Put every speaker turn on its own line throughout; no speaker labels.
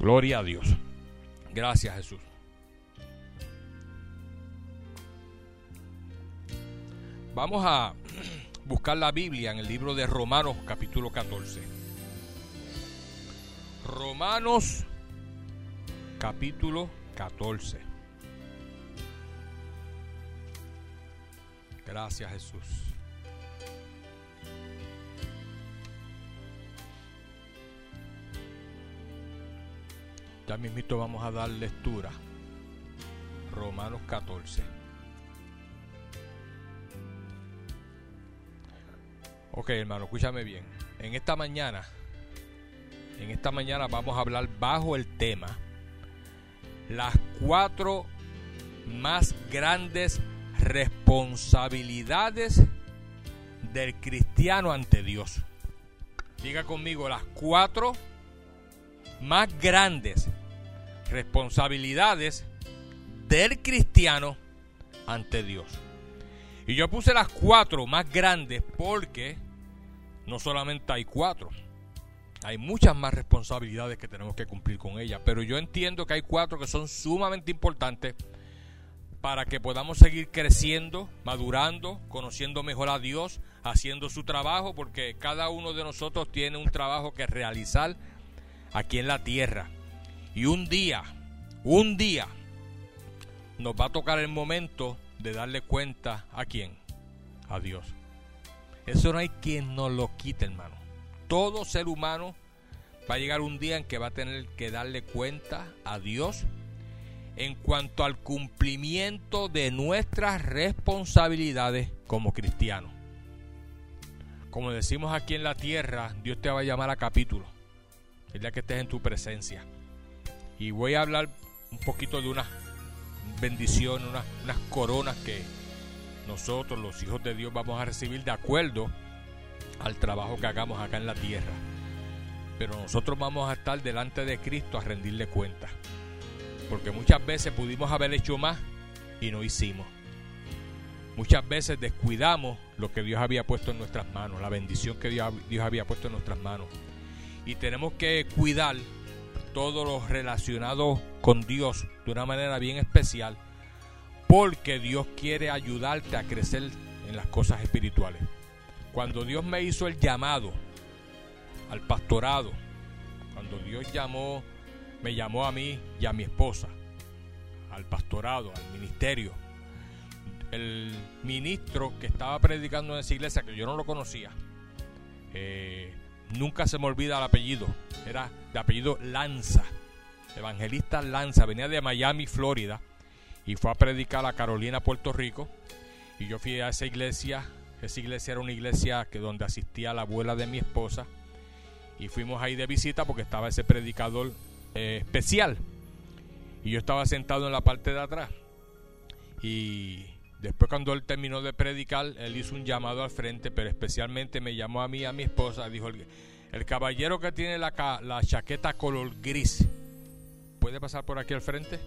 Gloria a Dios. Gracias Jesús. Vamos a buscar la Biblia en el libro de Romanos capítulo 14. Romanos capítulo 14. Gracias Jesús. Ya mismito vamos a dar lectura. Romanos 14. Ok, hermano, escúchame bien. En esta mañana, en esta mañana vamos a hablar bajo el tema las cuatro más grandes responsabilidades del cristiano ante Dios. Diga conmigo las cuatro más grandes responsabilidades del cristiano ante Dios. Y yo puse las cuatro más grandes porque no solamente hay cuatro, hay muchas más responsabilidades que tenemos que cumplir con ellas, pero yo entiendo que hay cuatro que son sumamente importantes para que podamos seguir creciendo, madurando, conociendo mejor a Dios, haciendo su trabajo, porque cada uno de nosotros tiene un trabajo que realizar aquí en la tierra. Y un día, un día, nos va a tocar el momento de darle cuenta a quién, a Dios. Eso no hay quien nos lo quite, hermano. Todo ser humano va a llegar un día en que va a tener que darle cuenta a Dios en cuanto al cumplimiento de nuestras responsabilidades como cristianos. Como decimos aquí en la tierra, Dios te va a llamar a capítulo. El día que estés en tu presencia. Y voy a hablar un poquito de unas bendiciones, unas, coronas que nosotros, los hijos de Dios, vamos a recibir de acuerdo al trabajo que hagamos acá en la tierra. Pero nosotros vamos a estar delante de Cristo a rendirle cuenta... Porque muchas veces pudimos haber hecho más y no hicimos. Muchas veces descuidamos lo que Dios había puesto en nuestras manos, la bendición que Dios, Dios había puesto en nuestras manos. Y tenemos que cuidar todos los relacionados con Dios de una manera bien especial, porque Dios quiere ayudarte a crecer en las cosas espirituales. Cuando Dios me hizo el llamado al pastorado, cuando Dios llamó, me llamó a mí y a mi esposa, al pastorado, al ministerio, el ministro que estaba predicando en esa iglesia, que yo no lo conocía, eh, Nunca se me olvida el apellido. Era de apellido Lanza. Evangelista Lanza. Venía de Miami, Florida. Y fue a predicar a Carolina, Puerto Rico. Y yo fui a esa iglesia. Esa iglesia era una iglesia que donde asistía la abuela de mi esposa. Y fuimos ahí de visita porque estaba ese predicador eh, especial. Y yo estaba sentado en la parte de atrás. Y Después cuando él terminó de predicar, él hizo un llamado al frente, pero especialmente me llamó a mí, a mi esposa, dijo, el, caballero que tiene la chaqueta color gris, ¿puede pasar por aquí al frente?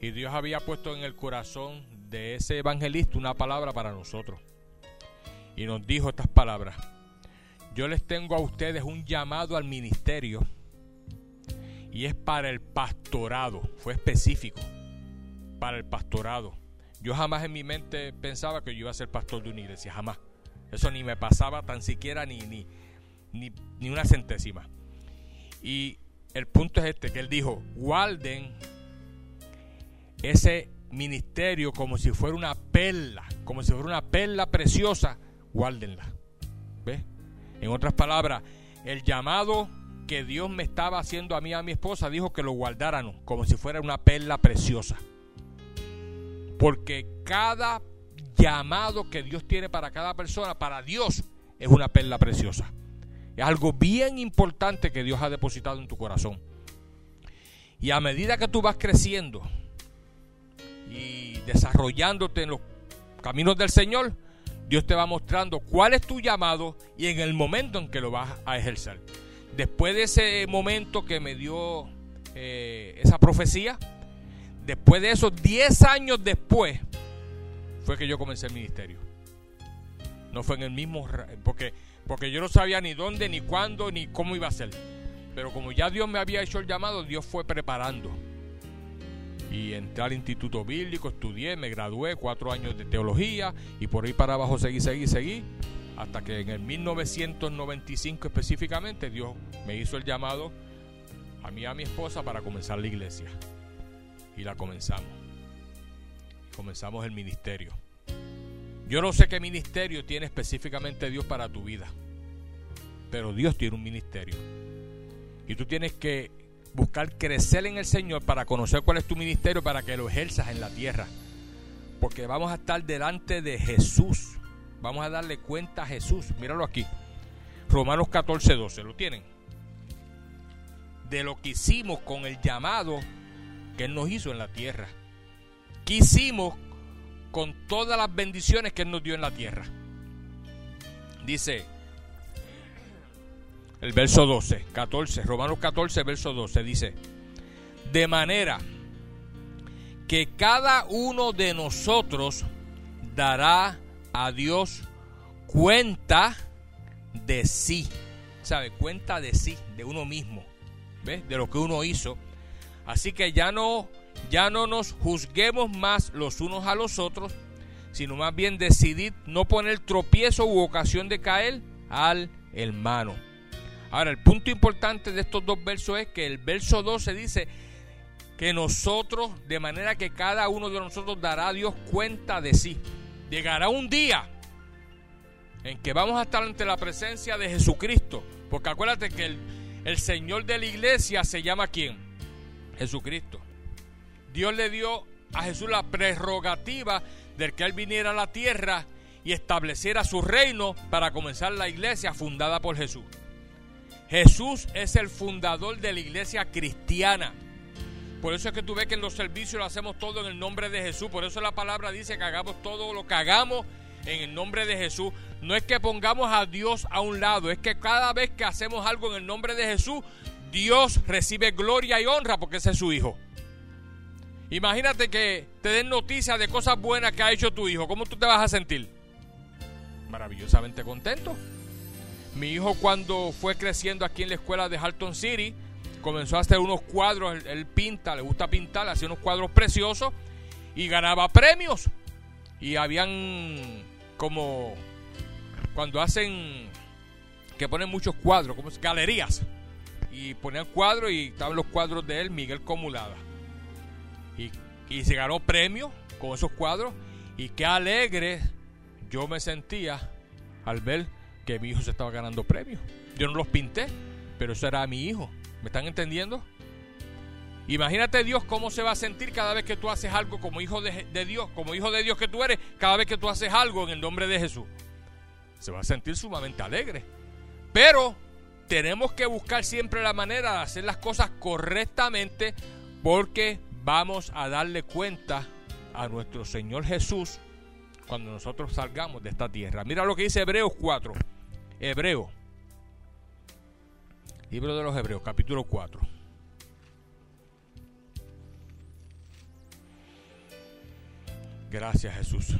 Y Dios había puesto en el corazón de ese evangelista una palabra para nosotros. Y nos dijo estas palabras. Yo les tengo a ustedes un llamado al ministerio y es para el pastorado, fue específico, para el pastorado. Yo jamás en mi mente pensaba que yo iba a ser pastor de una iglesia, jamás. Eso ni me pasaba tan siquiera ni, ni, una centésima. Y el punto es este, que él dijo, guarden ese ministerio como si fuera una perla, como si fuera una perla preciosa, guárdenla. ¿Ves? En otras palabras, el llamado que Dios me estaba haciendo a mí, a mi esposa, dijo que lo guardáramos como si fuera una perla preciosa. Porque cada llamado que Dios tiene para cada persona, para Dios, es una perla preciosa. Es algo bien importante que Dios ha depositado en tu corazón. Y a medida que tú vas creciendo y desarrollándote en los caminos del Señor, Dios te va mostrando cuál es tu llamado y en el momento en que lo vas a ejercer. Después de ese momento que me dio eh, esa profecía, después de eso, 10 años después, fue que yo comencé el ministerio. No fue en el mismo, porque, porque yo no sabía ni dónde, ni cuándo, ni cómo iba a ser. Pero como ya Dios me había hecho el llamado, Dios fue preparando. Y entré al instituto bíblico, estudié, me gradué, cuatro años de teología y por ahí para abajo seguí, seguí, seguí. Hasta que en el 1995 específicamente Dios me hizo el llamado a mí y a mi esposa para comenzar la iglesia y la comenzamos. Comenzamos el ministerio. Yo no sé qué ministerio tiene específicamente Dios para tu vida, pero Dios tiene un ministerio. Y tú tienes que buscar crecer en el Señor para conocer cuál es tu ministerio, para que lo ejerzas en la tierra. Porque vamos a estar delante de Jesús. Vamos a darle cuenta a Jesús. Míralo aquí. Romanos 14, 12. ¿Lo tienen? De lo que hicimos con el llamado que Él nos hizo en la tierra. ¿Qué hicimos con todas las bendiciones que Él nos dio en la tierra? Dice el verso 12, 14, Romanos 14, verso 12, dice, de manera que cada uno de nosotros dará a Dios cuenta de sí, ¿sabe? Cuenta de sí, de uno mismo, ¿ves? De lo que uno hizo Así que ya no, ya no nos juzguemos más los unos a los otros, sino más bien decidid no poner tropiezo u ocasión de caer al hermano. Ahora, el punto importante de estos dos versos es que el verso 12 dice que nosotros, de manera que cada uno de nosotros dará a Dios cuenta de sí. Llegará un día en que vamos a estar ante la presencia de Jesucristo. Porque acuérdate que el, el Señor de la iglesia se llama quién? Jesucristo. Dios le dio a Jesús la prerrogativa del que Él viniera a la tierra y estableciera su reino para comenzar la iglesia fundada por Jesús. Jesús es el fundador de la iglesia cristiana. Por eso es que tú ves que en los servicios lo hacemos todo en el nombre de Jesús. Por eso la palabra dice que hagamos todo lo que hagamos en el nombre de Jesús. No es que pongamos a Dios a un lado, es que cada vez que hacemos algo en el nombre de Jesús, Dios recibe gloria y honra porque ese es su hijo. Imagínate que te den noticias de cosas buenas que ha hecho tu hijo. ¿Cómo tú te vas a sentir? Maravillosamente contento. Mi hijo cuando fue creciendo aquí en la escuela de Halton City, comenzó a hacer unos cuadros, él, pinta, le gusta pintar, hacía unos cuadros preciosos y ganaba premios. Y habían como cuando hacen que ponen muchos cuadros, como galerías y ponían cuadros y estaban los cuadros de él, Miguel Comulada. Y, se ganó premio con esos cuadros y qué alegre yo me sentía al ver que mi hijo se estaba ganando premios. Yo no los pinté, pero eso era mi hijo. ¿Me están entendiendo? Imagínate Dios cómo se va a sentir cada vez que tú haces algo como hijo de, de, Dios, como hijo de Dios que tú eres, cada vez que tú haces algo en el nombre de Jesús. Se va a sentir sumamente alegre. Pero tenemos que buscar siempre la manera de hacer las cosas correctamente porque vamos a darle cuenta a nuestro Señor Jesús cuando nosotros salgamos de esta tierra. Mira lo que dice Hebreos 4. Hebreo. Libro de los Hebreos, capítulo 4. Gracias Jesús.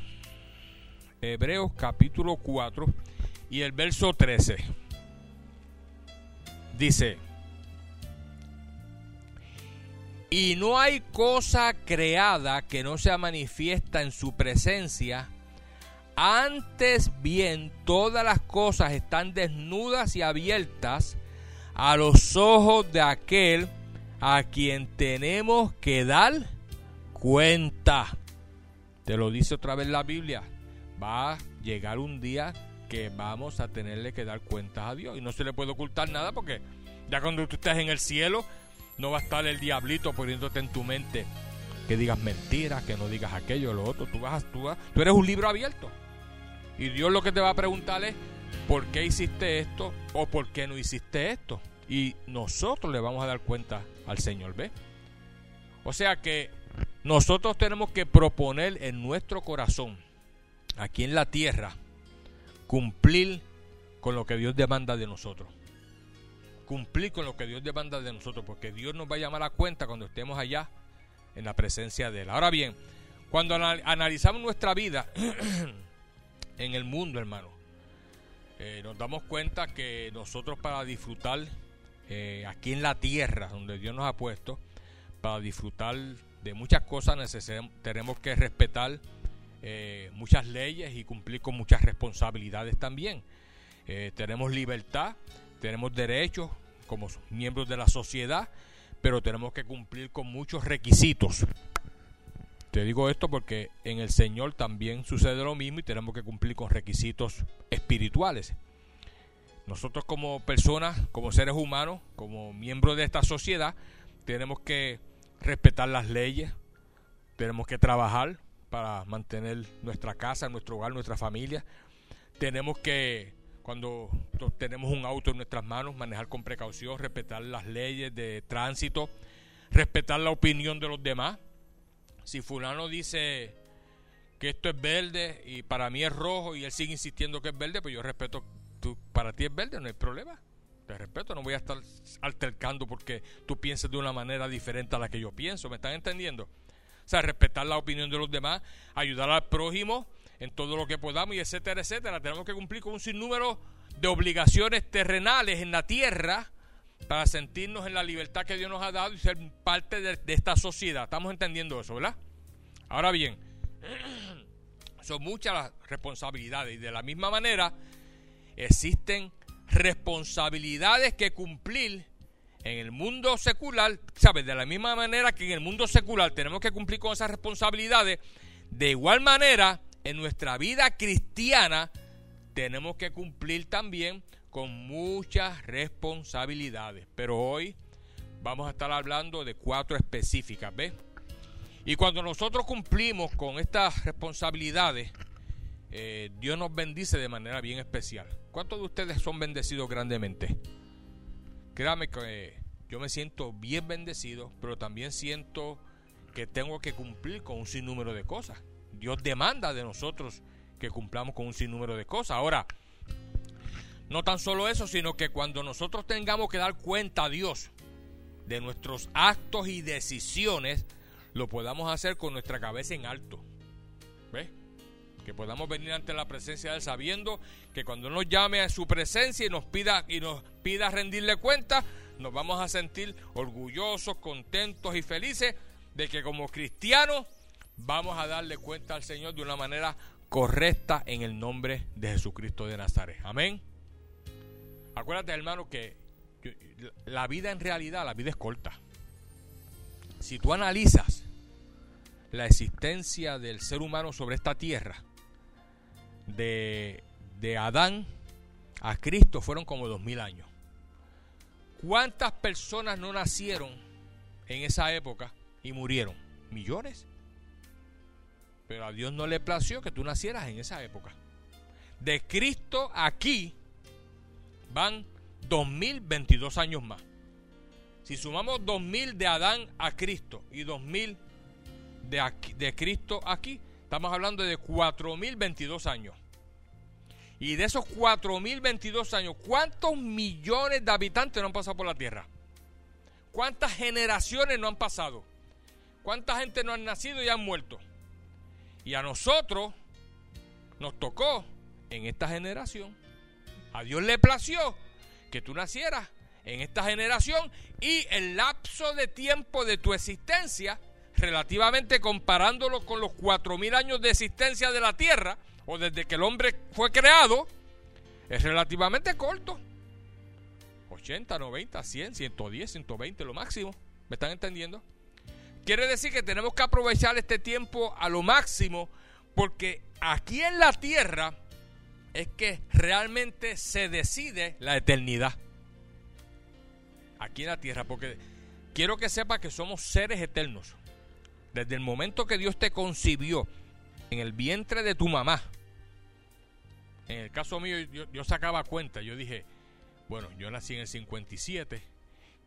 Hebreos capítulo 4 y el verso 13. Dice, y no hay cosa creada que no sea manifiesta en su presencia, antes bien todas las cosas están desnudas y abiertas a los ojos de aquel a quien tenemos que dar cuenta. Te lo dice otra vez la Biblia. Va a llegar un día que vamos a tenerle que dar cuentas a Dios. Y no se le puede ocultar nada porque ya cuando tú estés en el cielo, no va a estar el diablito poniéndote en tu mente que digas mentiras, que no digas aquello, o lo otro. Tú vas, a. tú eres un libro abierto. Y Dios lo que te va a preguntar es por qué hiciste esto o por qué no hiciste esto. Y nosotros le vamos a dar cuenta al Señor, ¿ves? O sea que nosotros tenemos que proponer en nuestro corazón, aquí en la tierra, cumplir con lo que Dios demanda de nosotros. Cumplir con lo que Dios demanda de nosotros, porque Dios nos va a llamar a cuenta cuando estemos allá en la presencia de Él. Ahora bien, cuando analizamos nuestra vida en el mundo, hermano, eh, nos damos cuenta que nosotros para disfrutar eh, aquí en la tierra, donde Dios nos ha puesto, para disfrutar de muchas cosas tenemos que respetar eh, muchas leyes y cumplir con muchas responsabilidades también. Eh, tenemos libertad, tenemos derechos como miembros de la sociedad, pero tenemos que cumplir con muchos requisitos. Te digo esto porque en el Señor también sucede lo mismo y tenemos que cumplir con requisitos espirituales. Nosotros como personas, como seres humanos, como miembros de esta sociedad, tenemos que respetar las leyes, tenemos que trabajar, para mantener nuestra casa, nuestro hogar, nuestra familia. Tenemos que, cuando tenemos un auto en nuestras manos, manejar con precaución, respetar las leyes de tránsito, respetar la opinión de los demás. Si fulano dice que esto es verde y para mí es rojo y él sigue insistiendo que es verde, pues yo respeto, para ti es verde, no hay problema. Te respeto, no voy a estar altercando porque tú pienses de una manera diferente a la que yo pienso. ¿Me están entendiendo? o sea, respetar la opinión de los demás, ayudar al prójimo en todo lo que podamos y etcétera, etcétera. Tenemos que cumplir con un sinnúmero de obligaciones terrenales en la tierra para sentirnos en la libertad que Dios nos ha dado y ser parte de, de esta sociedad. Estamos entendiendo eso, ¿verdad? Ahora bien, son muchas las responsabilidades y de la misma manera existen responsabilidades que cumplir en el mundo secular, ¿sabes? De la misma manera que en el mundo secular tenemos que cumplir con esas responsabilidades, de igual manera, en nuestra vida cristiana tenemos que cumplir también con muchas responsabilidades. Pero hoy vamos a estar hablando de cuatro específicas, ¿ves? Y cuando nosotros cumplimos con estas responsabilidades, eh, Dios nos bendice de manera bien especial. ¿Cuántos de ustedes son bendecidos grandemente? créame que eh, yo me siento bien bendecido, pero también siento que tengo que cumplir con un sinnúmero de cosas. Dios demanda de nosotros que cumplamos con un sinnúmero de cosas. Ahora, no tan solo eso, sino que cuando nosotros tengamos que dar cuenta a Dios de nuestros actos y decisiones, lo podamos hacer con nuestra cabeza en alto. ¿Ves? que podamos venir ante la presencia del sabiendo que cuando nos llame a su presencia y nos pida y nos pida rendirle cuenta, nos vamos a sentir orgullosos, contentos y felices de que como cristianos vamos a darle cuenta al Señor de una manera correcta en el nombre de Jesucristo de Nazaret. Amén. Acuérdate, hermano, que la vida en realidad, la vida es corta. Si tú analizas la existencia del ser humano sobre esta tierra, de, Adán a Cristo fueron como dos mil años. ¿Cuántas personas no nacieron en esa época y murieron? Millones. Pero a Dios no le plació que tú nacieras en esa época. De Cristo aquí van 2022 años más. Si sumamos 2000 de Adán a Cristo y 2000 de, de Cristo aquí, Estamos hablando de 4.022 años. Y de esos 4.022 años, ¿cuántos millones de habitantes no han pasado por la Tierra? ¿Cuántas generaciones no han pasado? ¿Cuánta gente no han nacido y han muerto? Y a nosotros nos tocó en esta generación. A Dios le plació que tú nacieras en esta generación y el lapso de tiempo de tu existencia relativamente comparándolo con los 4.000 años de existencia de la Tierra, o desde que el hombre fue creado, es relativamente corto. 80, 90, 100, 110, 120, lo máximo. ¿Me están entendiendo? Quiere decir que tenemos que aprovechar este tiempo a lo máximo, porque aquí en la Tierra es que realmente se decide la eternidad. Aquí en la Tierra, porque quiero que sepa que somos seres eternos. Desde el momento que Dios te concibió en el vientre de tu mamá, en el caso mío yo, sacaba cuenta, yo dije, bueno, yo nací en el 57,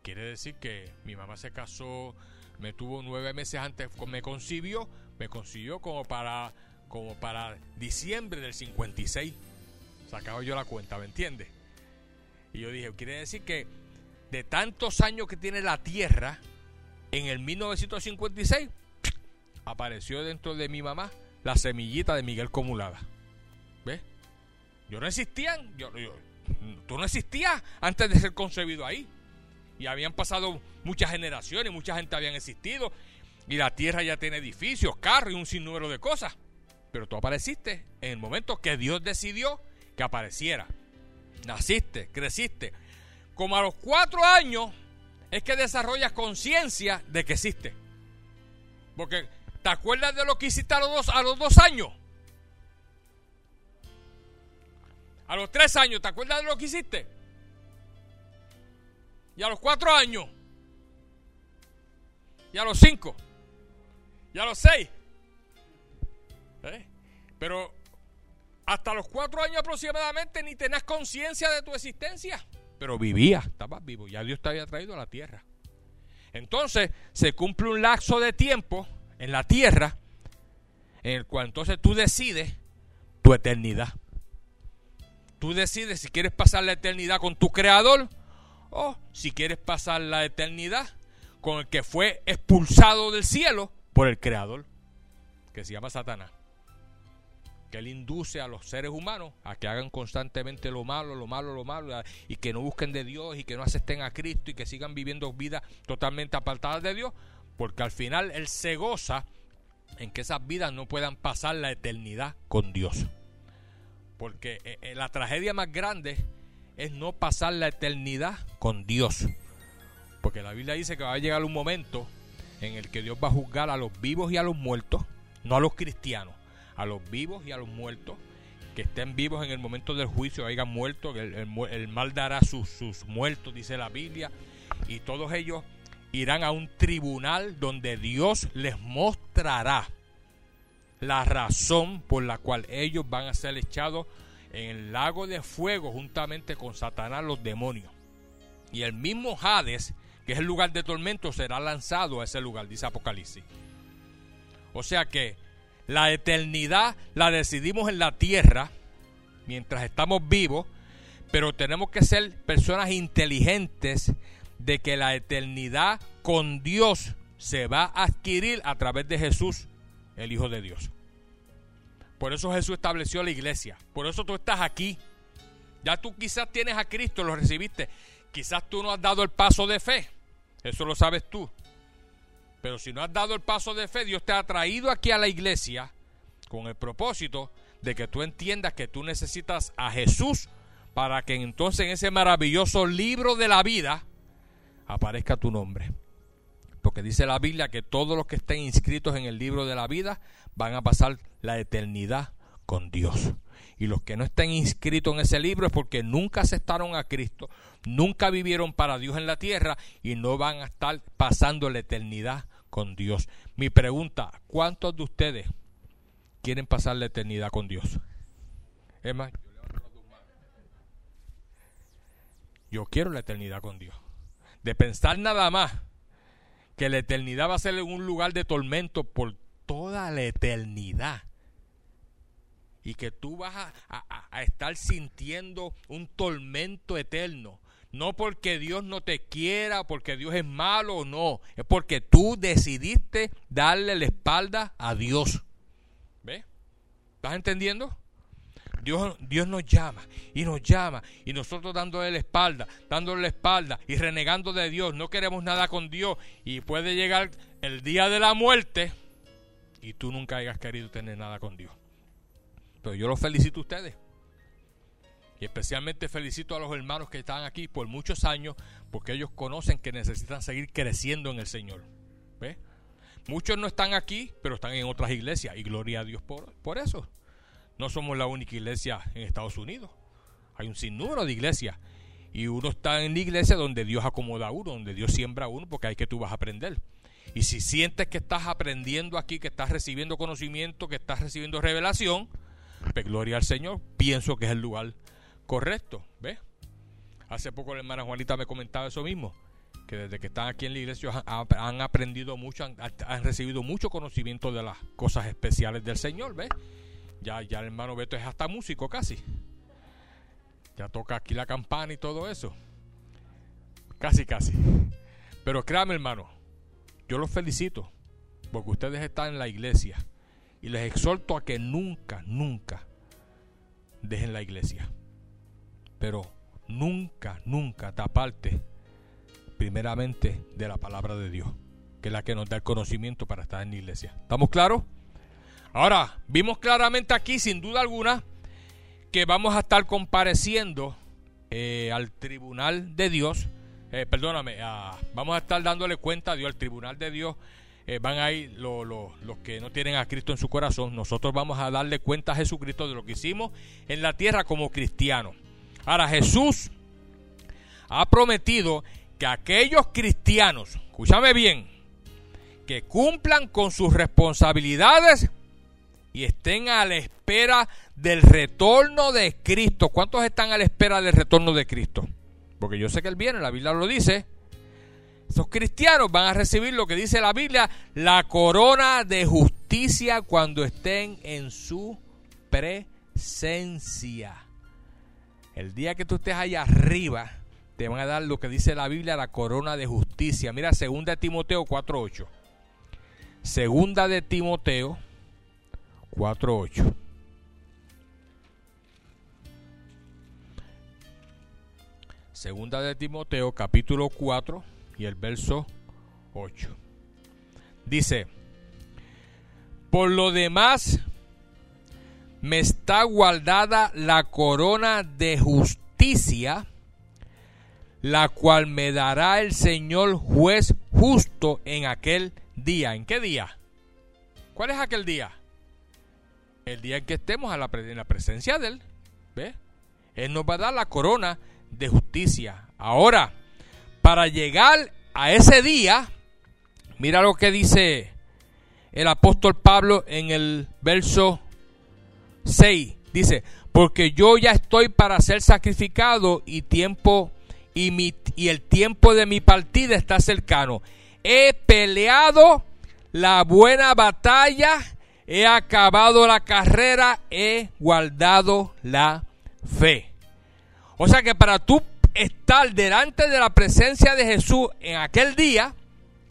quiere decir que mi mamá se casó, me tuvo nueve meses antes, me concibió, me concibió como para, como para diciembre del 56. Sacaba yo la cuenta, ¿me entiendes? Y yo dije, quiere decir que de tantos años que tiene la Tierra, en el 1956 apareció dentro de mi mamá la semillita de Miguel Comulada. ¿Ves? Yo no existía... yo, tú no existías antes de ser concebido ahí. Y habían pasado muchas generaciones, mucha gente habían existido. Y la tierra ya tiene edificios, carros y un sinnúmero de cosas. Pero tú apareciste en el momento que Dios decidió que apareciera. Naciste, creciste. Como a los cuatro años es que desarrollas conciencia de que existes... Porque ¿Te acuerdas de lo que hiciste a los dos, años? A los tres años, ¿te acuerdas de lo que hiciste? Y a los cuatro años. Y a los cinco. Y a los seis. ¿Eh? Pero hasta los cuatro años aproximadamente ni tenías conciencia de tu existencia. Pero vivías, estabas vivo. Ya Dios te había traído a la tierra. Entonces se cumple un lapso de tiempo en la tierra, en el cual entonces tú decides tu eternidad. Tú decides si quieres pasar la eternidad con tu creador o si quieres pasar la eternidad con el que fue expulsado del cielo por el creador, que se llama Satanás. Que él induce a los seres humanos a que hagan constantemente lo malo, lo malo, lo malo, y que no busquen de Dios y que no acepten a Cristo y que sigan viviendo vidas totalmente apartadas de Dios porque al final Él se goza en que esas vidas no puedan pasar la eternidad con Dios. Porque eh, eh, la tragedia más grande es no pasar la eternidad con Dios. Porque la Biblia dice que va a llegar un momento en el que Dios va a juzgar a los vivos y a los muertos, no a los cristianos, a los vivos y a los muertos, que estén vivos en el momento del juicio, hayan muerto, el, el, mal dará sus muertos, dice la Biblia, y todos ellos irán a un tribunal donde Dios les mostrará la razón por la cual ellos van a ser echados en el lago de fuego juntamente con Satanás los demonios. Y el mismo Hades, que es el lugar de tormento, será lanzado a ese lugar, dice Apocalipsis. O sea que la eternidad la decidimos en la tierra mientras estamos vivos, pero tenemos que ser personas inteligentes de que la eternidad con Dios se va a adquirir a través de Jesús, el Hijo de Dios. Por eso Jesús estableció la iglesia. Por eso tú estás aquí. Ya tú quizás tienes a Cristo, lo recibiste. Quizás tú no has dado el paso de fe. Eso lo sabes tú. Pero si no has dado el paso de fe, Dios te ha traído aquí a la iglesia con el propósito de que tú entiendas que tú necesitas a Jesús para que entonces en ese maravilloso libro de la vida aparezca tu nombre porque dice la Biblia que todos los que estén inscritos en el libro de la vida van a pasar la eternidad con Dios. Y los que no estén inscritos en ese libro es porque nunca aceptaron a Cristo, nunca vivieron para Dios en la tierra y no van a estar pasando la eternidad con Dios. Mi pregunta, ¿cuántos de ustedes quieren pasar la eternidad con Dios? Emma, yo quiero la eternidad con Dios. De pensar nada más que la eternidad va a ser un lugar de tormento por toda la eternidad. Y que tú vas a, estar sintiendo un tormento eterno. No porque Dios no te quiera, porque Dios es malo, o no. Es porque tú decidiste darle la espalda a Dios. ¿Ves? ¿Estás entendiendo? Dios, nos llama y nos llama y nosotros dándole la espalda, dándole la espalda y renegando de Dios, no queremos nada con Dios y puede llegar el día de la muerte y tú nunca hayas querido tener nada con Dios. Pero yo los felicito a ustedes. Y especialmente felicito a los hermanos que están aquí por muchos años, porque ellos conocen que necesitan seguir creciendo en el Señor. Muchos no están aquí, pero están en otras iglesias. Y gloria a Dios por, por eso. No somos la única iglesia en Estados Unidos. Hay un sinnúmero de iglesias. Y uno está en la iglesia donde Dios acomoda a uno, donde Dios siembra a uno, porque ahí que tú vas a aprender. Y si sientes que estás aprendiendo aquí, que estás recibiendo conocimiento, que estás recibiendo revelación, pues gloria al Señor, pienso que es el lugar correcto. ¿Ves? Hace poco la hermana Juanita me comentaba eso mismo, que desde que están aquí en la iglesia han, aprendido mucho, han, recibido mucho conocimiento de las cosas especiales del Señor, ¿ves? Ya, ya el hermano Beto es hasta músico casi. Ya toca aquí la campana y todo eso. Casi, casi. Pero créame, hermano, yo los felicito porque ustedes están en la iglesia y les exhorto a que nunca, nunca dejen la iglesia. Pero nunca, nunca te aparte primeramente de la palabra de Dios, que es la que nos da el conocimiento para estar en la iglesia. ¿Estamos claros? Ahora, vimos claramente aquí, sin duda alguna, que vamos a estar compareciendo eh, al tribunal de Dios. Eh, perdóname, vamos a estar dándole cuenta a Dios, al tribunal de Dios. Eh, van ahí... los que no tienen a Cristo en su corazón. Nosotros vamos a darle cuenta a Jesucristo de lo que hicimos en la tierra como cristianos. Ahora, Jesús ha prometido que aquellos cristianos, escúchame bien, que cumplan con sus responsabilidades y estén a la espera del retorno de Cristo. ¿Cuántos están a la espera del retorno de Cristo? Porque yo sé que Él viene, la Biblia lo dice. Esos cristianos van a recibir lo que dice la Biblia, la corona de justicia cuando estén en su presencia. El día que tú estés allá arriba, te van a dar lo que dice la Biblia, la corona de justicia. Mira, segunda de Timoteo 4.8. Segunda de Timoteo 48 Segunda de Timoteo capítulo 4 y el verso 8. Dice, por lo demás me está guardada la corona de justicia, la cual me dará el Señor juez justo en aquel día. ¿En qué día? ¿Cuál es aquel día? el día en que estemos a la, en la presencia de Él, ¿ves? Él nos va a dar la corona de justicia. Ahora, para llegar a ese día, mira lo que dice el apóstol Pablo en el verso 6. Dice, porque yo ya estoy para ser sacrificado y tiempo y, y el tiempo de mi partida está cercano. He peleado la buena batalla he acabado la carrera, he guardado la fe. O sea que para tú estar delante de la presencia de Jesús en aquel día,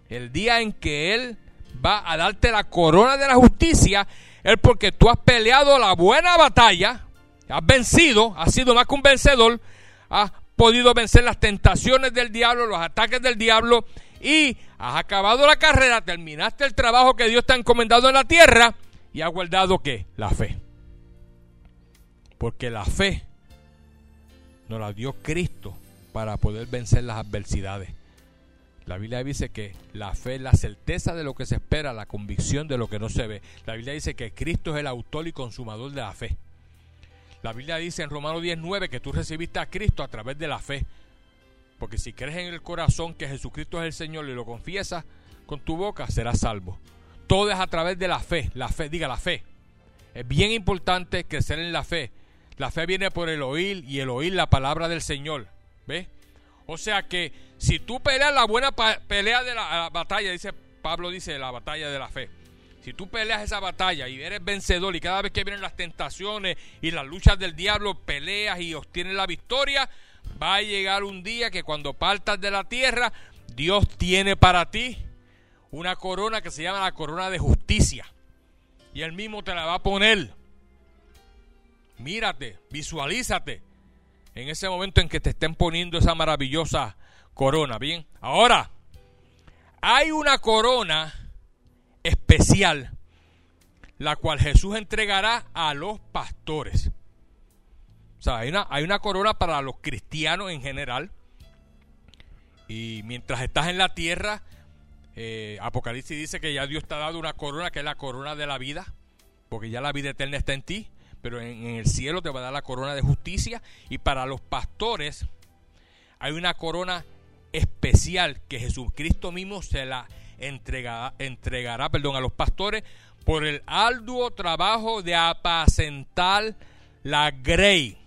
el día en que Él va a darte la corona de la justicia, es porque tú has peleado la buena batalla, has vencido, has sido más que un vencedor, has podido vencer las tentaciones del diablo, los ataques del diablo y has acabado la carrera, terminaste el trabajo que Dios te ha encomendado en la tierra y ha guardado qué? La fe. Porque la fe nos la dio Cristo para poder vencer las adversidades. La Biblia dice que la fe es la certeza de lo que se espera, la convicción de lo que no se ve. La Biblia dice que Cristo es el autor y consumador de la fe. La Biblia dice en Romanos 19 que tú recibiste a Cristo a través de la fe. Porque si crees en el corazón que Jesucristo es el Señor y lo confiesas con tu boca, serás salvo. Todo es a través de la fe, la fe, diga la fe. Es bien importante crecer en la fe. La fe viene por el oír y el oír la palabra del Señor. ¿Ves? O sea que si tú peleas la buena pelea de la, la, batalla, dice Pablo, dice la batalla de la fe. Si tú peleas esa batalla y eres vencedor y cada vez que vienen las tentaciones y las luchas del diablo, peleas y obtienes la victoria, va a llegar un día que cuando partas de la tierra, Dios tiene para ti una corona que se llama la corona de justicia. Y él mismo te la va a poner. Mírate, visualízate en ese momento en que te estén poniendo esa maravillosa corona. Bien, ahora hay una corona especial, la cual Jesús entregará a los pastores. O sea, hay una, hay una corona para los cristianos en general. Y mientras estás en la tierra, eh, Apocalipsis dice que ya Dios te ha dado una corona, que es la corona de la vida, porque ya la vida eterna está en ti, pero en, el cielo te va a dar la corona de justicia. Y para los pastores hay una corona especial que Jesucristo mismo se la entregará, entregará perdón, a los pastores por el arduo trabajo de apacentar la grey.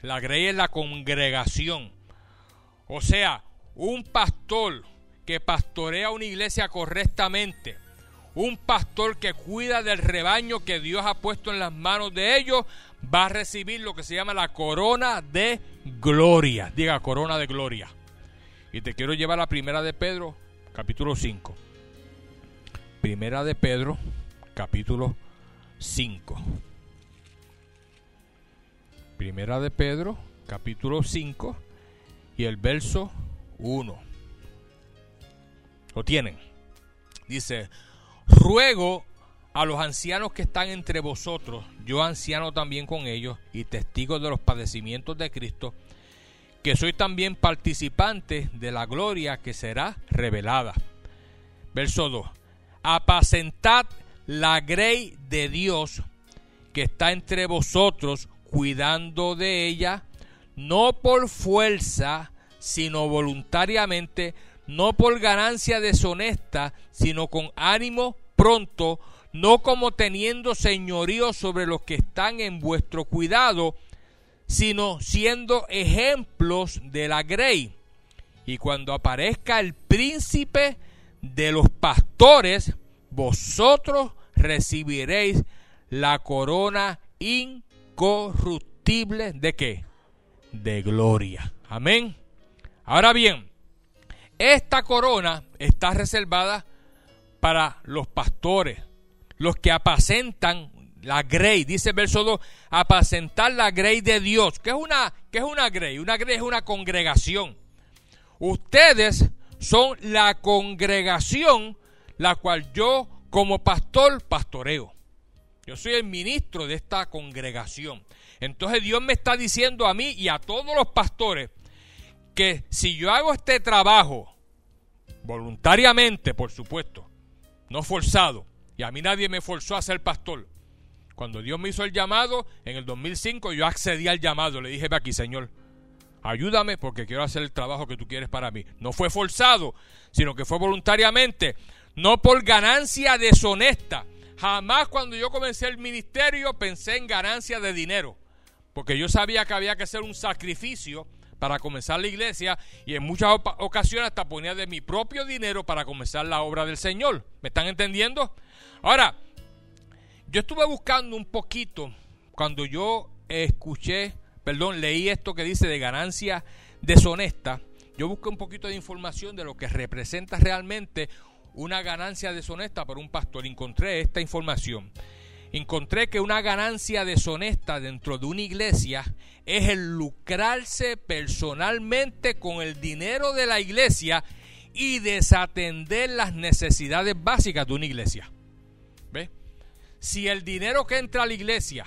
La grey es la congregación. O sea, un pastor que pastorea una iglesia correctamente, un pastor que cuida del rebaño que Dios ha puesto en las manos de ellos, va a recibir lo que se llama la corona de gloria. Diga, corona de gloria. Y te quiero llevar a la primera de Pedro, capítulo 5. Primera de Pedro, capítulo 5. Primera de Pedro, capítulo 5 y el verso 1. Lo tienen. Dice, ruego a los ancianos que están entre vosotros, yo anciano también con ellos y testigo de los padecimientos de Cristo, que soy también participante de la gloria que será revelada. Verso 2. Apacentad la grey de Dios que está entre vosotros, cuidando de ella, no por fuerza, sino voluntariamente, no por ganancia deshonesta, sino con ánimo pronto, no como teniendo señorío sobre los que están en vuestro cuidado, sino siendo ejemplos de la grey. Y cuando aparezca el príncipe de los pastores, vosotros recibiréis la corona incorruptible de qué? De gloria. Amén. Ahora bien, esta corona está reservada para los pastores, los que apacentan la grey, dice el verso 2, apacentar la grey de Dios. ¿Qué es una, qué es una grey? Una grey es una congregación. Ustedes son la congregación la cual yo como pastor pastoreo. Yo soy el ministro de esta congregación. Entonces Dios me está diciendo a mí y a todos los pastores, que si yo hago este trabajo voluntariamente, por supuesto, no forzado, y a mí nadie me forzó a ser pastor. Cuando Dios me hizo el llamado, en el 2005 yo accedí al llamado, le dije, ve aquí, Señor, ayúdame porque quiero hacer el trabajo que tú quieres para mí. No fue forzado, sino que fue voluntariamente, no por ganancia deshonesta. Jamás cuando yo comencé el ministerio pensé en ganancia de dinero, porque yo sabía que había que hacer un sacrificio para comenzar la iglesia y en muchas ocasiones hasta ponía de mi propio dinero para comenzar la obra del Señor. ¿Me están entendiendo? Ahora, yo estuve buscando un poquito cuando yo escuché, perdón, leí esto que dice de ganancia deshonesta. Yo busqué un poquito de información de lo que representa realmente una ganancia deshonesta para un pastor. Encontré esta información. Encontré que una ganancia deshonesta dentro de una iglesia es el lucrarse personalmente con el dinero de la iglesia y desatender las necesidades básicas de una iglesia. ¿Ve? Si el dinero que entra a la iglesia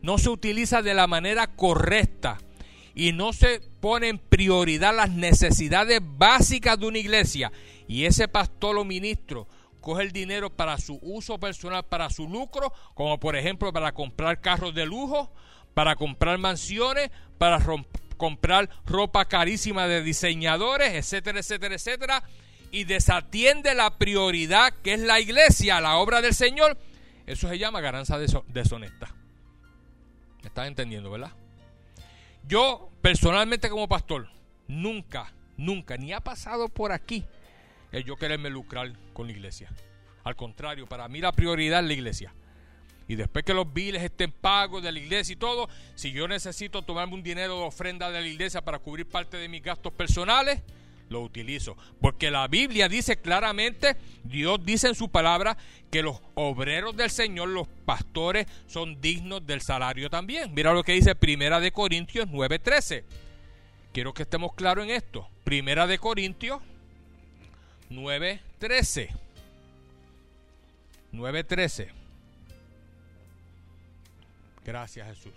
no se utiliza de la manera correcta y no se pone en prioridad las necesidades básicas de una iglesia y ese pastor o ministro coge el dinero para su uso personal, para su lucro, como por ejemplo para comprar carros de lujo, para comprar mansiones, para comprar ropa carísima de diseñadores, etcétera, etcétera, etcétera, y desatiende la prioridad que es la iglesia, la obra del Señor, eso se llama ganancia deshonesta. ¿Me estás entendiendo, verdad? Yo, personalmente como pastor, nunca, nunca, ni ha pasado por aquí es yo quererme lucrar con la iglesia. Al contrario, para mí la prioridad es la iglesia. Y después que los biles estén pagos de la iglesia y todo, si yo necesito tomarme un dinero de ofrenda de la iglesia para cubrir parte de mis gastos personales, lo utilizo. Porque la Biblia dice claramente, Dios dice en su palabra, que los obreros del Señor, los pastores, son dignos del salario también. Mira lo que dice Primera de Corintios 9:13. Quiero que estemos claros en esto. Primera de Corintios 9.13. 9.13. Gracias Jesús.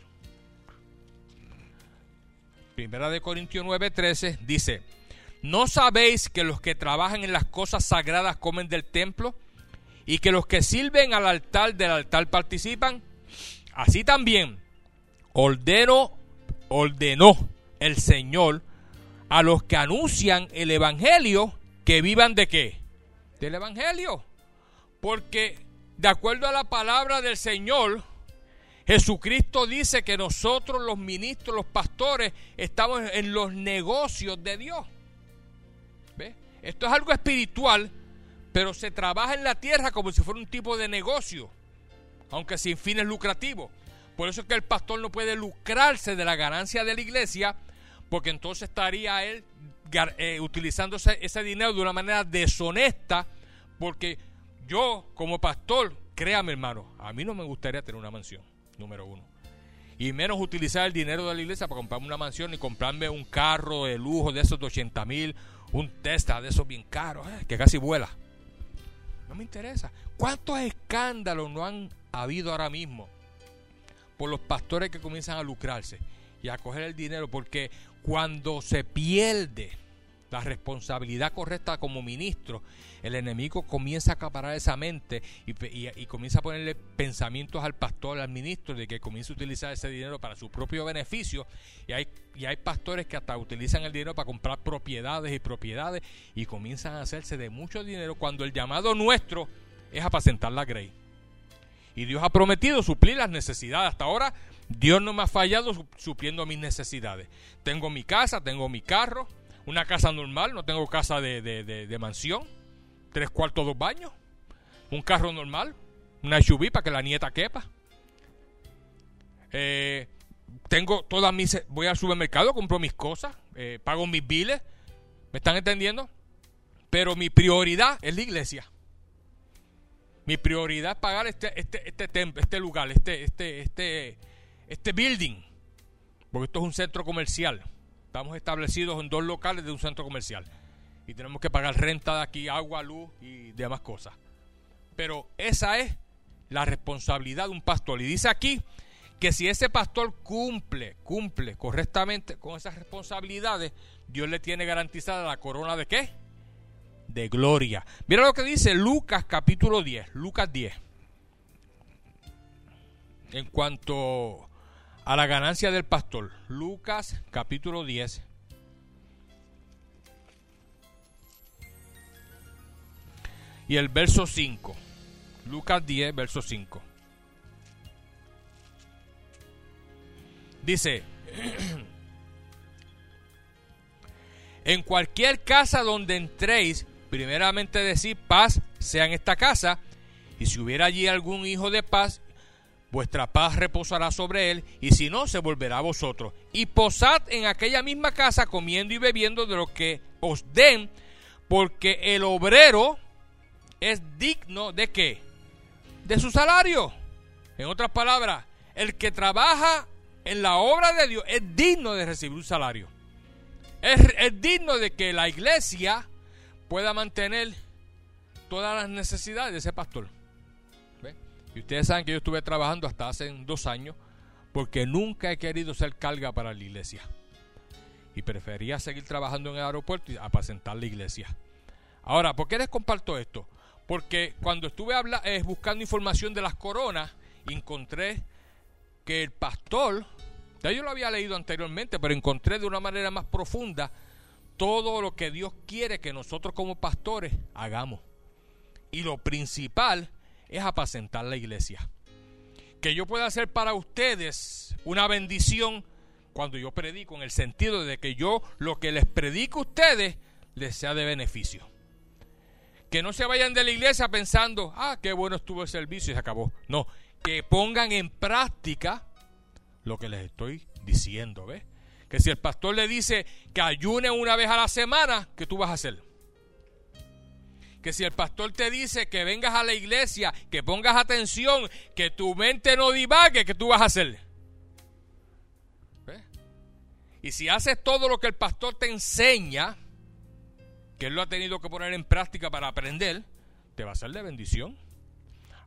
Primera de Corintios 9.13 dice, ¿no sabéis que los que trabajan en las cosas sagradas comen del templo? Y que los que sirven al altar del altar participan? Así también ordenó ordenó el Señor a los que anuncian el Evangelio que vivan de qué? Del Evangelio. Porque de acuerdo a la palabra del Señor, Jesucristo dice que nosotros los ministros, los pastores, estamos en los negocios de Dios. Esto es algo espiritual, pero se trabaja en la tierra como si fuera un tipo de negocio, aunque sin fines lucrativos. Por eso es que el pastor no puede lucrarse de la ganancia de la iglesia, porque entonces estaría él eh, utilizando ese, dinero de una manera deshonesta, porque yo como pastor, créame hermano, a mí no me gustaría tener una mansión, número uno. Y menos utilizar el dinero de la iglesia para comprarme una mansión y comprarme un carro de lujo de esos de 80 mil, un Tesla de esos bien caros, eh, que casi vuela. No me interesa. ¿Cuántos escándalos no han habido ahora mismo por los pastores que comienzan a lucrarse? y a coger el dinero, porque cuando se pierde la responsabilidad correcta como ministro, el enemigo comienza a acaparar esa mente y, comienza a ponerle pensamientos al pastor, al ministro, de que comienza a utilizar ese dinero para su propio beneficio. Y hay, y hay pastores que hasta utilizan el dinero para comprar propiedades y propiedades y comienzan a hacerse de mucho dinero cuando el llamado nuestro es apacentar la grey. Y Dios ha prometido suplir las necesidades. Hasta ahora Dios no me ha fallado supliendo mis necesidades. Tengo mi casa, tengo mi carro, una casa normal, no tengo casa de, de, mansión, tres cuartos, dos baños, un carro normal, una SUV para que la nieta quepa. Eh, tengo todas mis. Voy al supermercado, compro mis cosas, eh, pago mis biles. ¿Me están entendiendo? Pero mi prioridad es la iglesia. Mi prioridad es pagar este, este, este, este lugar, este, este, este este building, porque esto es un centro comercial. Estamos establecidos en dos locales de un centro comercial. Y tenemos que pagar renta de aquí, agua, luz y demás cosas. Pero esa es la responsabilidad de un pastor. Y dice aquí que si ese pastor cumple, cumple correctamente con esas responsabilidades, Dios le tiene garantizada la corona de qué? De gloria. Mira lo que dice Lucas capítulo 10, Lucas 10. En cuanto a la ganancia del pastor. Lucas capítulo 10. Y el verso 5. Lucas 10, verso 5. Dice, en cualquier casa donde entréis, primeramente decir paz sea en esta casa, y si hubiera allí algún hijo de paz, vuestra paz reposará sobre él, y si no, se volverá a vosotros. Y posad en aquella misma casa comiendo y bebiendo de lo que os den, porque el obrero es digno de qué? De su salario. En otras palabras, el que trabaja en la obra de Dios es digno de recibir un salario. Es, es digno de que la iglesia pueda mantener todas las necesidades de ese pastor. Y ustedes saben que yo estuve trabajando hasta hace dos años porque nunca he querido ser carga para la iglesia. Y prefería seguir trabajando en el aeropuerto y apacentar la iglesia. Ahora, ¿por qué les comparto esto? Porque cuando estuve habla es eh, buscando información de las coronas, encontré que el pastor, ya yo lo había leído anteriormente, pero encontré de una manera más profunda todo lo que Dios quiere que nosotros como pastores hagamos. Y lo principal es apacentar la iglesia. Que yo pueda hacer para ustedes una bendición cuando yo predico, en el sentido de que yo lo que les predico a ustedes les sea de beneficio. Que no se vayan de la iglesia pensando, ah, qué bueno estuvo el servicio y se acabó. No, que pongan en práctica lo que les estoy diciendo, ¿ves? Que si el pastor le dice que ayune una vez a la semana, ¿qué tú vas a hacer? que si el pastor te dice que vengas a la iglesia, que pongas atención, que tu mente no divague, que tú vas a hacer? Y si haces todo lo que el pastor te enseña, que él lo ha tenido que poner en práctica para aprender, te va a ser de bendición.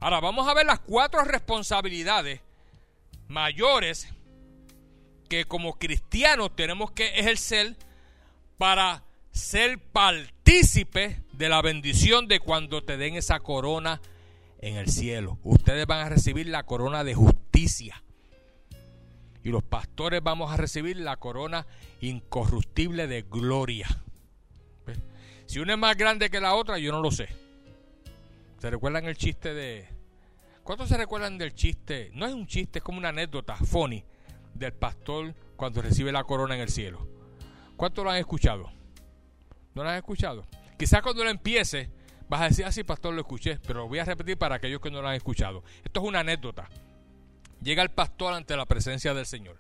Ahora vamos a ver las cuatro responsabilidades mayores que como cristianos tenemos que ejercer para ser partícipes de la bendición de cuando te den esa corona en el cielo. Ustedes van a recibir la corona de justicia. Y los pastores vamos a recibir la corona incorruptible de gloria. Si una es más grande que la otra, yo no lo sé. ¿Se recuerdan el chiste de... ¿Cuántos se recuerdan del chiste? No es un chiste, es como una anécdota, funny, del pastor cuando recibe la corona en el cielo. ¿Cuántos lo han escuchado? ¿No lo han escuchado? Quizás cuando lo empiece vas a decir, así ah, pastor, lo escuché, pero lo voy a repetir para aquellos que no lo han escuchado. Esto es una anécdota. Llega el pastor ante la presencia del Señor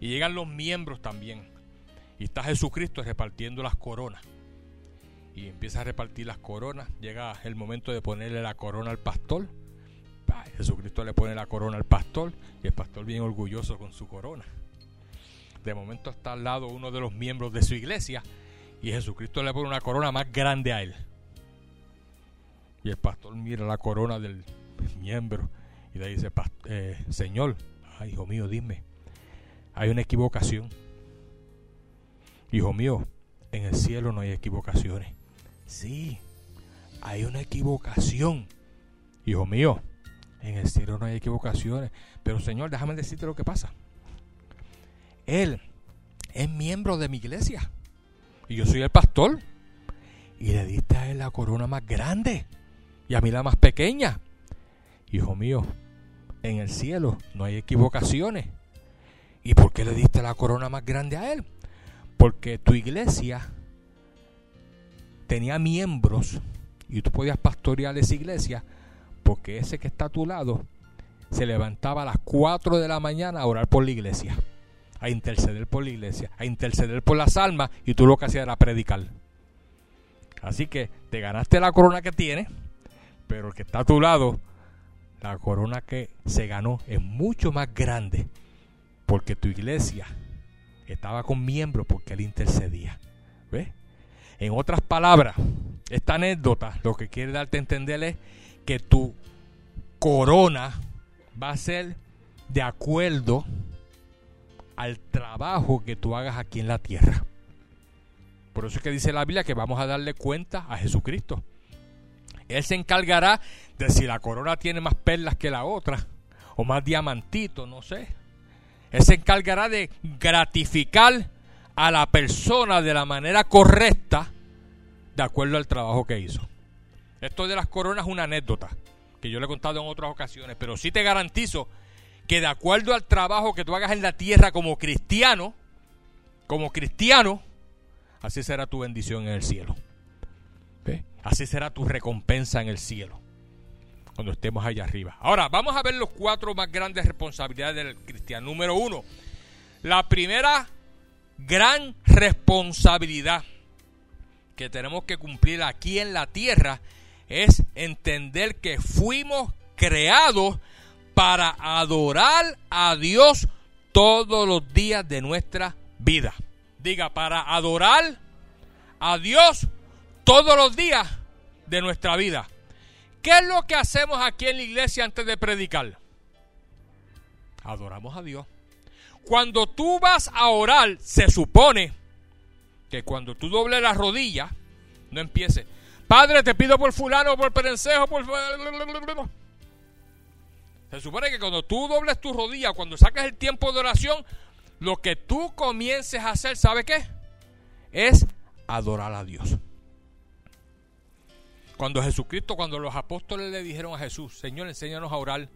y llegan los miembros también. Y está Jesucristo repartiendo las coronas. Y empieza a repartir las coronas. Llega el momento de ponerle la corona al pastor. Jesucristo le pone la corona al pastor y el pastor bien orgulloso con su corona. De momento está al lado uno de los miembros de su iglesia y Jesucristo le pone una corona más grande a él. Y el pastor mira la corona del miembro y le dice, eh, Señor, hijo mío, dime, hay una equivocación. Hijo mío, en el cielo no hay equivocaciones. Sí, hay una equivocación. Hijo mío, en el cielo no hay equivocaciones. Pero Señor, déjame decirte lo que pasa. Él es miembro de mi iglesia. Y yo soy el pastor. Y le diste a él la corona más grande y a mí la más pequeña. Hijo mío, en el cielo no hay equivocaciones. ¿Y por qué le diste la corona más grande a él? Porque tu iglesia tenía miembros y tú podías pastorear esa iglesia porque ese que está a tu lado se levantaba a las 4 de la mañana a orar por la iglesia a interceder por la iglesia, a interceder por las almas, y tú lo que hacías era predicar. Así que te ganaste la corona que tienes, pero el que está a tu lado, la corona que se ganó es mucho más grande, porque tu iglesia estaba con miembros porque él intercedía. ¿Ves? En otras palabras, esta anécdota lo que quiere darte a entender es que tu corona va a ser de acuerdo al trabajo que tú hagas aquí en la tierra. Por eso es que dice la Biblia que vamos a darle cuenta a Jesucristo. Él se encargará de si la corona tiene más perlas que la otra, o más diamantito. no sé. Él se encargará de gratificar a la persona de la manera correcta, de acuerdo al trabajo que hizo. Esto de las coronas es una anécdota que yo le he contado en otras ocasiones, pero sí te garantizo que de acuerdo al trabajo que tú hagas en la tierra como cristiano, como cristiano, así será tu bendición en el cielo. Así será tu recompensa en el cielo. Cuando estemos allá arriba. Ahora, vamos a ver los cuatro más grandes responsabilidades del cristiano. Número uno, la primera gran responsabilidad que tenemos que cumplir aquí en la tierra es entender que fuimos creados para adorar a Dios todos los días de nuestra vida. Diga, para adorar a Dios todos los días de nuestra vida. ¿Qué es lo que hacemos aquí en la iglesia antes de predicar? Adoramos a Dios. Cuando tú vas a orar, se supone que cuando tú dobles las rodillas, no empieces. Padre, te pido por fulano, por perencejo, por... Se supone que cuando tú dobles tu rodilla, cuando saques el tiempo de oración, lo que tú comiences a hacer, ¿sabe qué? Es adorar a Dios. Cuando Jesucristo, cuando los apóstoles le dijeron a Jesús, Señor, enséñanos a orar,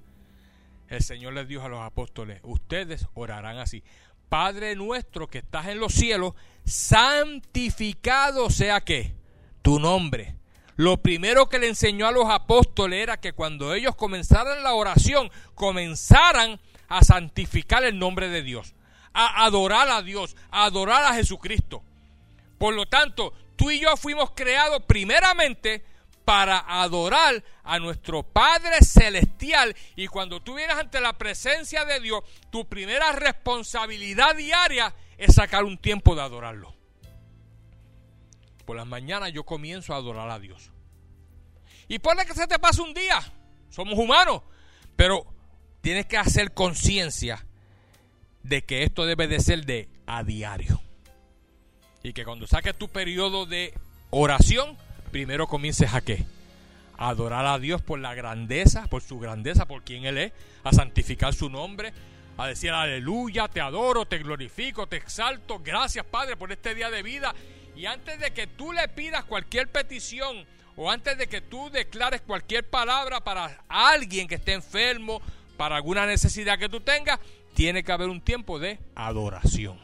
el Señor les dijo a los apóstoles, ustedes orarán así. Padre nuestro que estás en los cielos, santificado sea que tu nombre lo primero que le enseñó a los apóstoles era que cuando ellos comenzaran la oración, comenzaran a santificar el nombre de Dios, a adorar a Dios, a adorar a Jesucristo. Por lo tanto, tú y yo fuimos creados primeramente para adorar a nuestro Padre Celestial. Y cuando tú vienes ante la presencia de Dios, tu primera responsabilidad diaria es sacar un tiempo de adorarlo por las mañanas yo comienzo a adorar a Dios. Y ponle que se te pase un día, somos humanos, pero tienes que hacer conciencia de que esto debe de ser de a diario. Y que cuando saques tu periodo de oración, primero comiences a qué? A adorar a Dios por la grandeza, por su grandeza, por quien Él es, a santificar su nombre, a decir aleluya, te adoro, te glorifico, te exalto, gracias Padre por este día de vida y antes de que tú le pidas cualquier petición o antes de que tú declares cualquier palabra para alguien que esté enfermo, para alguna necesidad que tú tengas, tiene que haber un tiempo de adoración.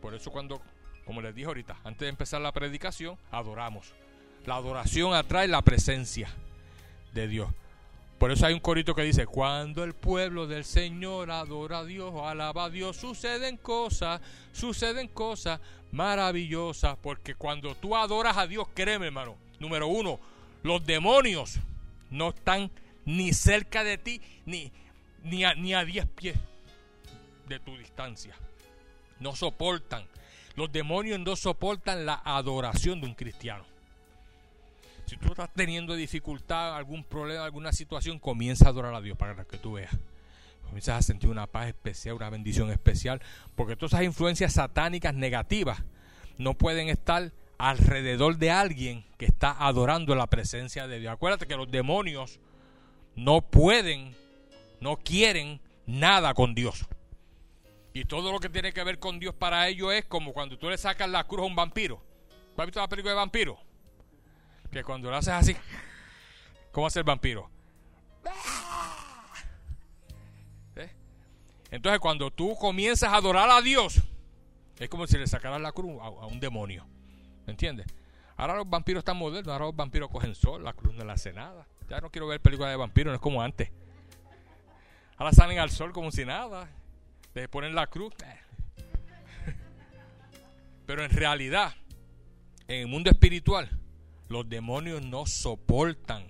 Por eso cuando, como les dije ahorita, antes de empezar la predicación, adoramos. La adoración atrae la presencia de Dios. Por eso hay un corito que dice, cuando el pueblo del Señor adora a Dios, alaba a Dios, suceden cosas, suceden cosas maravillosa, porque cuando tú adoras a Dios, créeme, hermano, número uno, los demonios no están ni cerca de ti, ni, ni, a, 10 pies de tu distancia. No soportan. Los demonios no soportan la adoración de un cristiano. Si tú estás teniendo dificultad, algún problema, alguna situación, comienza a adorar a Dios para que tú veas comienzas a sentir una paz especial, una bendición especial, porque todas esas influencias satánicas negativas no pueden estar alrededor de alguien que está adorando la presencia de Dios. Acuérdate que los demonios no pueden, no quieren nada con Dios. Y todo lo que tiene que ver con Dios para ellos es como cuando tú le sacas la cruz a un vampiro. ¿Tú has visto la película de vampiro? Que cuando lo haces así, ¿cómo hace el vampiro? Entonces cuando tú comienzas a adorar a Dios, es como si le sacaras la cruz a, un demonio. ¿Me entiendes? Ahora los vampiros están modernos, ahora los vampiros cogen sol, la cruz no le hace nada. Ya no quiero ver películas de vampiros, no es como antes. Ahora salen al sol como si nada, le ponen la cruz. Eh. Pero en realidad, en el mundo espiritual, los demonios no soportan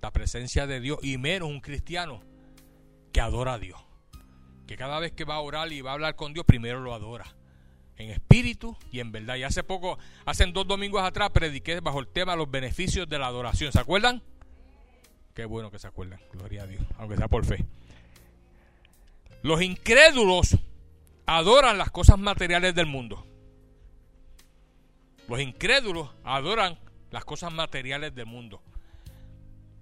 la presencia de Dios y menos un cristiano que adora a Dios que cada vez que va a orar y va a hablar con Dios, primero lo adora. En espíritu y en verdad. Y hace poco, hace dos domingos atrás, prediqué bajo el tema los beneficios de la adoración. ¿Se acuerdan? Qué bueno que se acuerdan. Gloria a Dios. Aunque sea por fe. Los incrédulos adoran las cosas materiales del mundo. Los incrédulos adoran las cosas materiales del mundo.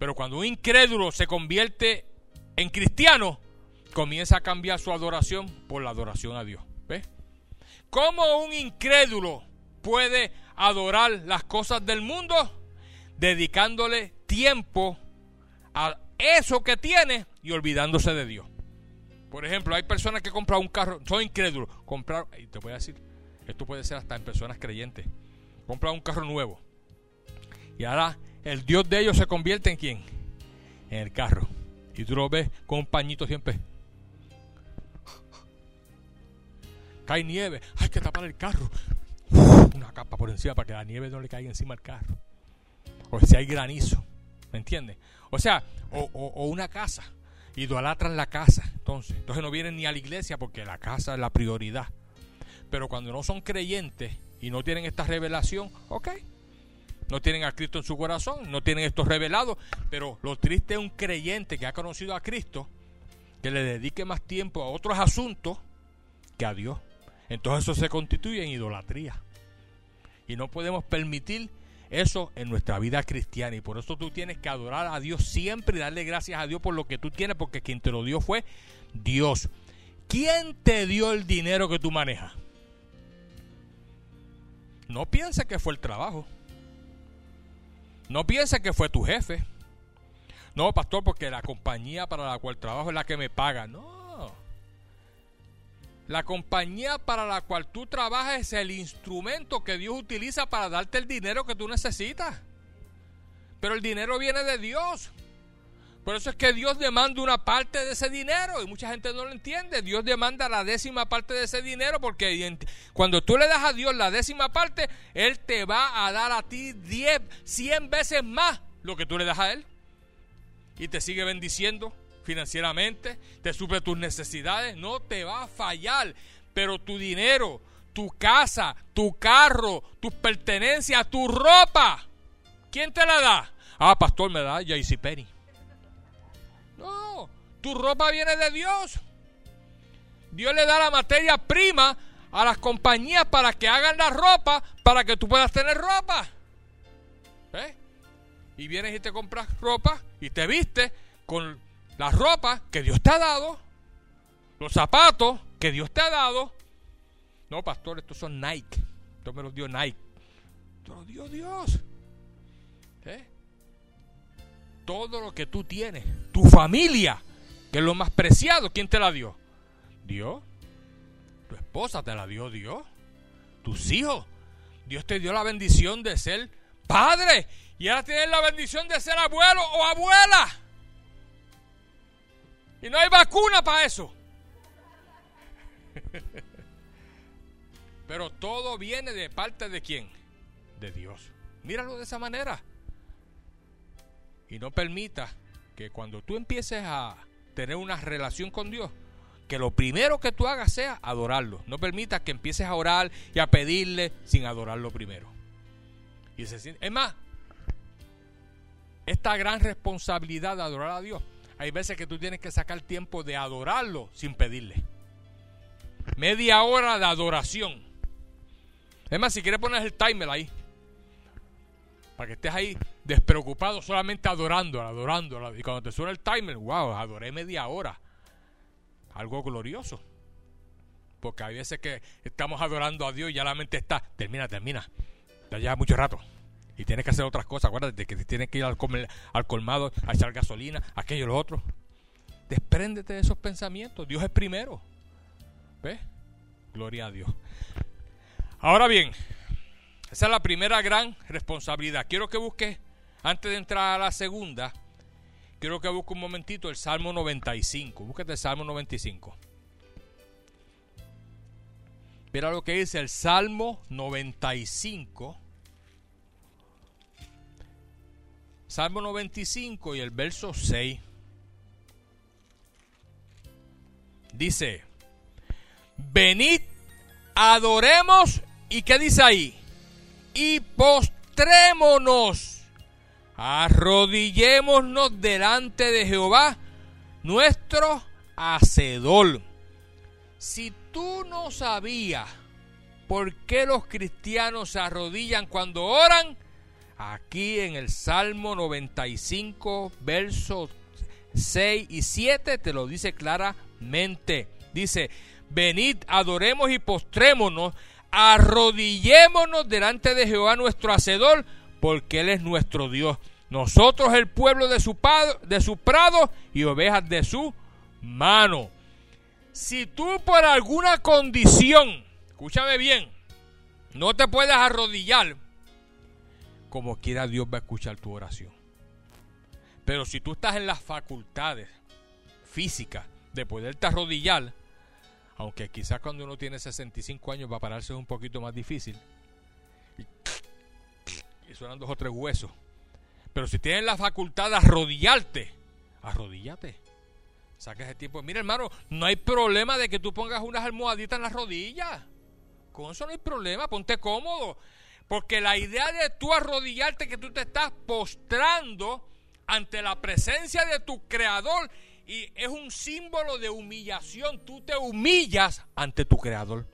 Pero cuando un incrédulo se convierte en cristiano, comienza a cambiar su adoración por la adoración a Dios. ¿Ves? ¿Cómo un incrédulo puede adorar las cosas del mundo? Dedicándole tiempo a eso que tiene y olvidándose de Dios. Por ejemplo, hay personas que compran un carro, son incrédulos, comprar, y te voy a decir, esto puede ser hasta en personas creyentes, compran un carro nuevo. Y ahora el Dios de ellos se convierte en quién? En el carro. Y tú lo ves con un pañito siempre. hay nieve, hay que tapar el carro. una capa por encima para que la nieve no le caiga encima al carro. O si hay granizo, ¿me entiende? O sea, o, una casa, en la casa, entonces. Entonces no vienen ni a la iglesia porque la casa es la prioridad. Pero cuando no son creyentes y no tienen esta revelación, ok, no tienen a Cristo en su corazón, no tienen esto revelado, pero lo triste es un creyente que ha conocido a Cristo, que le dedique más tiempo a otros asuntos que a Dios. Entonces eso se constituye en idolatría. Y no podemos permitir eso en nuestra vida cristiana. Y por eso tú tienes que adorar a Dios siempre y darle gracias a Dios por lo que tú tienes, porque quien te lo dio fue Dios. ¿Quién te dio el dinero que tú manejas? No pienses que fue el trabajo. No pienses que fue tu jefe. No, pastor, porque la compañía para la cual trabajo es la que me paga. No, la compañía para la cual tú trabajas es el instrumento que Dios utiliza para darte el dinero que tú necesitas. Pero el dinero viene de Dios. Por eso es que Dios demanda una parte de ese dinero y mucha gente no lo entiende. Dios demanda la décima parte de ese dinero porque cuando tú le das a Dios la décima parte, Él te va a dar a ti 10, 100 veces más lo que tú le das a Él. Y te sigue bendiciendo financieramente, te suple tus necesidades, no te va a fallar, pero tu dinero, tu casa, tu carro, tus pertenencias, tu ropa, ¿quién te la da? Ah, pastor, me da JC Penny. No, tu ropa viene de Dios. Dios le da la materia prima a las compañías para que hagan la ropa, para que tú puedas tener ropa. ¿Eh? Y vienes y te compras ropa y te viste con la ropa que Dios te ha dado, los zapatos que Dios te ha dado. No, pastor, estos son Nike. Esto me los dio Nike. Esto lo dio Dios. ¿Eh? Todo lo que tú tienes, tu familia, que es lo más preciado, ¿quién te la dio? Dios. Tu esposa te la dio Dios. Tus hijos. Dios te dio la bendición de ser padre. Y ahora tienes la bendición de ser abuelo o abuela. Y no hay vacuna para eso. Pero todo viene de parte de quién? De Dios. Míralo de esa manera. Y no permita que cuando tú empieces a tener una relación con Dios, que lo primero que tú hagas sea adorarlo. No permita que empieces a orar y a pedirle sin adorarlo primero. Y es más, esta gran responsabilidad de adorar a Dios hay veces que tú tienes que sacar tiempo de adorarlo sin pedirle. Media hora de adoración. Es más, si quieres poner el timer ahí. Para que estés ahí despreocupado, solamente adorando, adorando Y cuando te suena el timer, wow, adoré media hora. Algo glorioso. Porque hay veces que estamos adorando a Dios y ya la mente está, termina, termina. Ya lleva mucho rato y tienes que hacer otras cosas. Acuérdate que tienes que ir al, colmado a echar gasolina, aquello y lo otro. Despréndete de esos pensamientos. Dios es primero. ¿Ves? Gloria a Dios. Ahora bien, esa es la primera gran responsabilidad. Quiero que busques, antes de entrar a la segunda, quiero que busques un momentito el Salmo 95. Búscate el Salmo 95. Mira lo que dice el Salmo 95, Salmo 95 y el verso 6. Dice, venid, adoremos, ¿y qué dice ahí? Y postrémonos, arrodillémonos delante de Jehová, nuestro hacedor. Si tú no sabías por qué los cristianos se arrodillan cuando oran, Aquí en el Salmo 95, versos 6 y 7 te lo dice claramente. Dice, venid, adoremos y postrémonos, arrodillémonos delante de Jehová nuestro Hacedor, porque Él es nuestro Dios. Nosotros el pueblo de su, de su prado y ovejas de su mano. Si tú por alguna condición, escúchame bien, no te puedes arrodillar como quiera Dios va a escuchar tu oración. Pero si tú estás en las facultades físicas de poderte arrodillar, aunque quizás cuando uno tiene 65 años va a pararse un poquito más difícil, y, suenan dos o tres huesos. Pero si tienes la facultad de arrodillarte, arrodíllate. Saca ese tiempo. Mira, hermano, no hay problema de que tú pongas unas almohaditas en las rodillas. Con eso no hay problema, ponte cómodo. Porque la idea de tú arrodillarte, que tú te estás postrando ante la presencia de tu creador, y es un símbolo de humillación. Tú te humillas ante tu creador.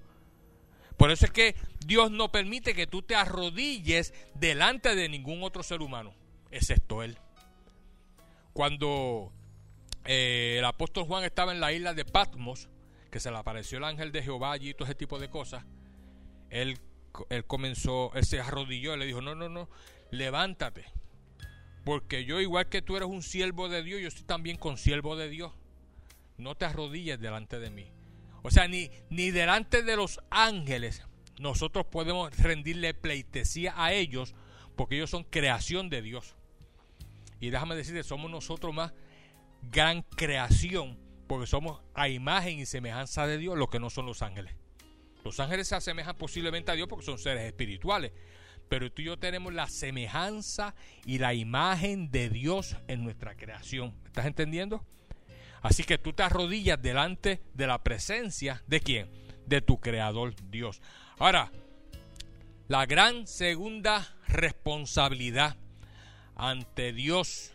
Por eso es que Dios no permite que tú te arrodilles delante de ningún otro ser humano, excepto Él. Cuando eh, el apóstol Juan estaba en la isla de Patmos, que se le apareció el ángel de Jehová allí y todo ese tipo de cosas, él él comenzó, él se arrodilló y le dijo, no, no, no, levántate. Porque yo, igual que tú eres un siervo de Dios, yo estoy también con siervo de Dios. No te arrodilles delante de mí. O sea, ni, ni delante de los ángeles nosotros podemos rendirle pleitesía a ellos porque ellos son creación de Dios. Y déjame decirte, somos nosotros más gran creación porque somos a imagen y semejanza de Dios, lo que no son los ángeles. Los ángeles se asemejan posiblemente a Dios porque son seres espirituales, pero tú y yo tenemos la semejanza y la imagen de Dios en nuestra creación. ¿Estás entendiendo? Así que tú te arrodillas delante de la presencia de quién? De tu creador Dios. Ahora, la gran segunda responsabilidad ante Dios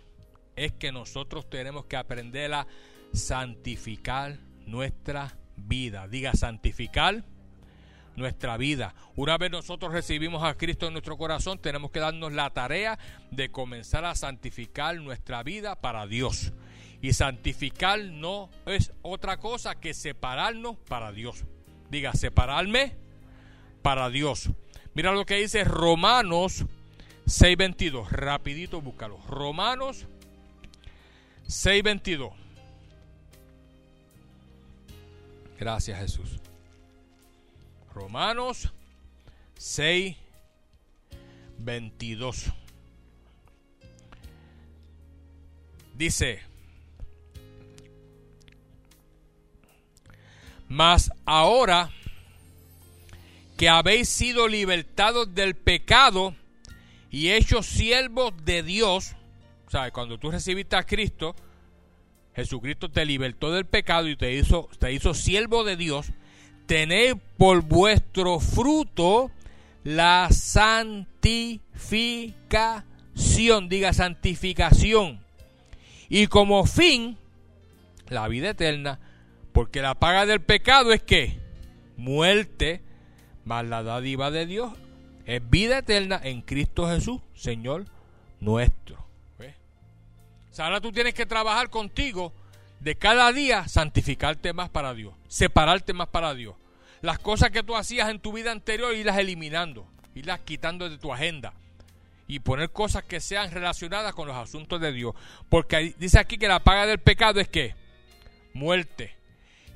es que nosotros tenemos que aprender a santificar nuestra vida. Diga santificar nuestra vida. Una vez nosotros recibimos a Cristo en nuestro corazón, tenemos que darnos la tarea de comenzar a santificar nuestra vida para Dios. Y santificar no es otra cosa que separarnos para Dios. Diga, separarme para Dios. Mira lo que dice Romanos 6:22. Rapidito búscalo. Romanos 6:22. Gracias Jesús. Romanos 6, 22. Dice, mas ahora que habéis sido libertados del pecado y hechos siervos de Dios, sea, Cuando tú recibiste a Cristo, Jesucristo te libertó del pecado y te hizo, te hizo siervo de Dios. Tened por vuestro fruto la santificación, diga santificación, y como fin la vida eterna, porque la paga del pecado es que muerte, más la dádiva de Dios es vida eterna en Cristo Jesús, Señor nuestro. ahora tú tienes que trabajar contigo de cada día santificarte más para Dios, separarte más para Dios. Las cosas que tú hacías en tu vida anterior, irlas eliminando, irlas quitando de tu agenda y poner cosas que sean relacionadas con los asuntos de Dios. Porque dice aquí que la paga del pecado es que muerte.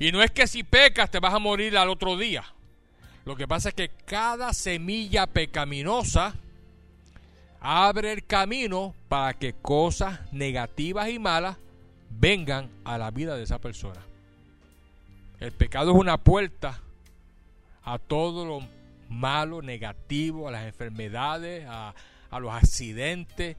Y no es que si pecas te vas a morir al otro día. Lo que pasa es que cada semilla pecaminosa abre el camino para que cosas negativas y malas vengan a la vida de esa persona. El pecado es una puerta a todo lo malo, negativo, a las enfermedades, a, los accidentes.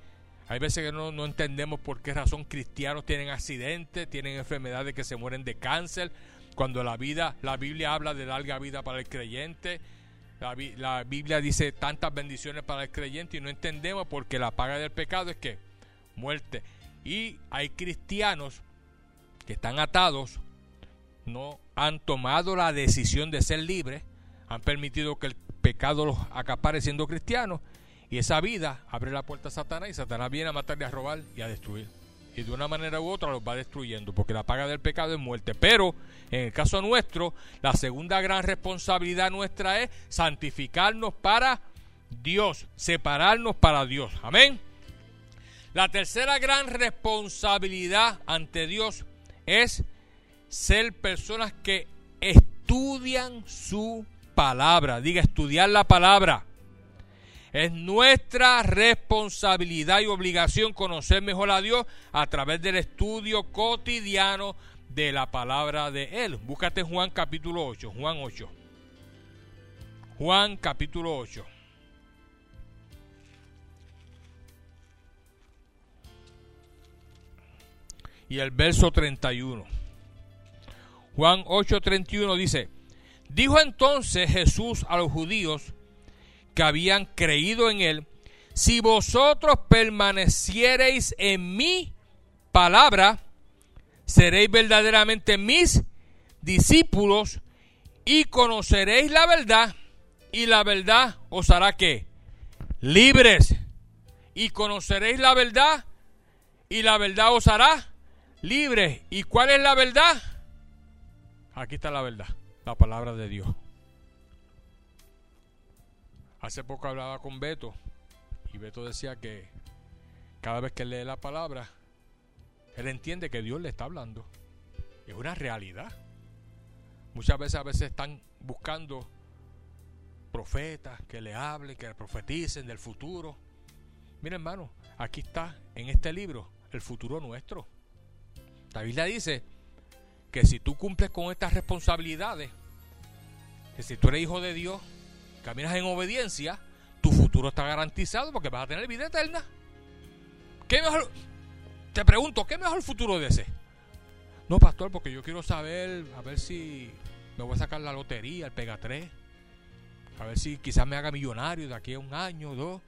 Hay veces que no, entendemos por qué razón cristianos tienen accidentes, tienen enfermedades que se mueren de cáncer, cuando la vida, la Biblia habla de larga vida para el creyente, la, la Biblia dice tantas bendiciones para el creyente y no entendemos porque la paga del pecado es que muerte. Y hay cristianos que están atados, no han tomado la decisión de ser libres, han permitido que el pecado los acapare siendo cristianos, y esa vida abre la puerta a Satanás y Satanás viene a matarle, a robar y a destruir. Y de una manera u otra los va destruyendo, porque la paga del pecado es muerte. Pero en el caso nuestro, la segunda gran responsabilidad nuestra es santificarnos para Dios, separarnos para Dios. Amén. La tercera gran responsabilidad ante Dios es ser personas que estudian su palabra. Diga, estudiar la palabra. Es nuestra responsabilidad y obligación conocer mejor a Dios a través del estudio cotidiano de la palabra de Él. Búscate Juan capítulo 8, Juan 8. Juan capítulo 8. y el verso 31. Juan 8:31 dice, dijo entonces Jesús a los judíos que habían creído en él, si vosotros permaneciereis en mi palabra, seréis verdaderamente mis discípulos y conoceréis la verdad y la verdad os hará que libres y conoceréis la verdad y la verdad os hará Libre ¿Y cuál es la verdad? Aquí está la verdad, la palabra de Dios. Hace poco hablaba con Beto y Beto decía que cada vez que lee la palabra, él entiende que Dios le está hablando. Es una realidad. Muchas veces a veces están buscando profetas que le hablen, que le profeticen del futuro. Mira hermano, aquí está en este libro el futuro nuestro. La Biblia dice que si tú cumples con estas responsabilidades, que si tú eres hijo de Dios, caminas en obediencia, tu futuro está garantizado porque vas a tener vida eterna. ¿Qué mejor? Te pregunto, ¿qué mejor futuro de ese? No, pastor, porque yo quiero saber, a ver si me voy a sacar la lotería, el Pega 3. A ver si quizás me haga millonario de aquí a un año o dos.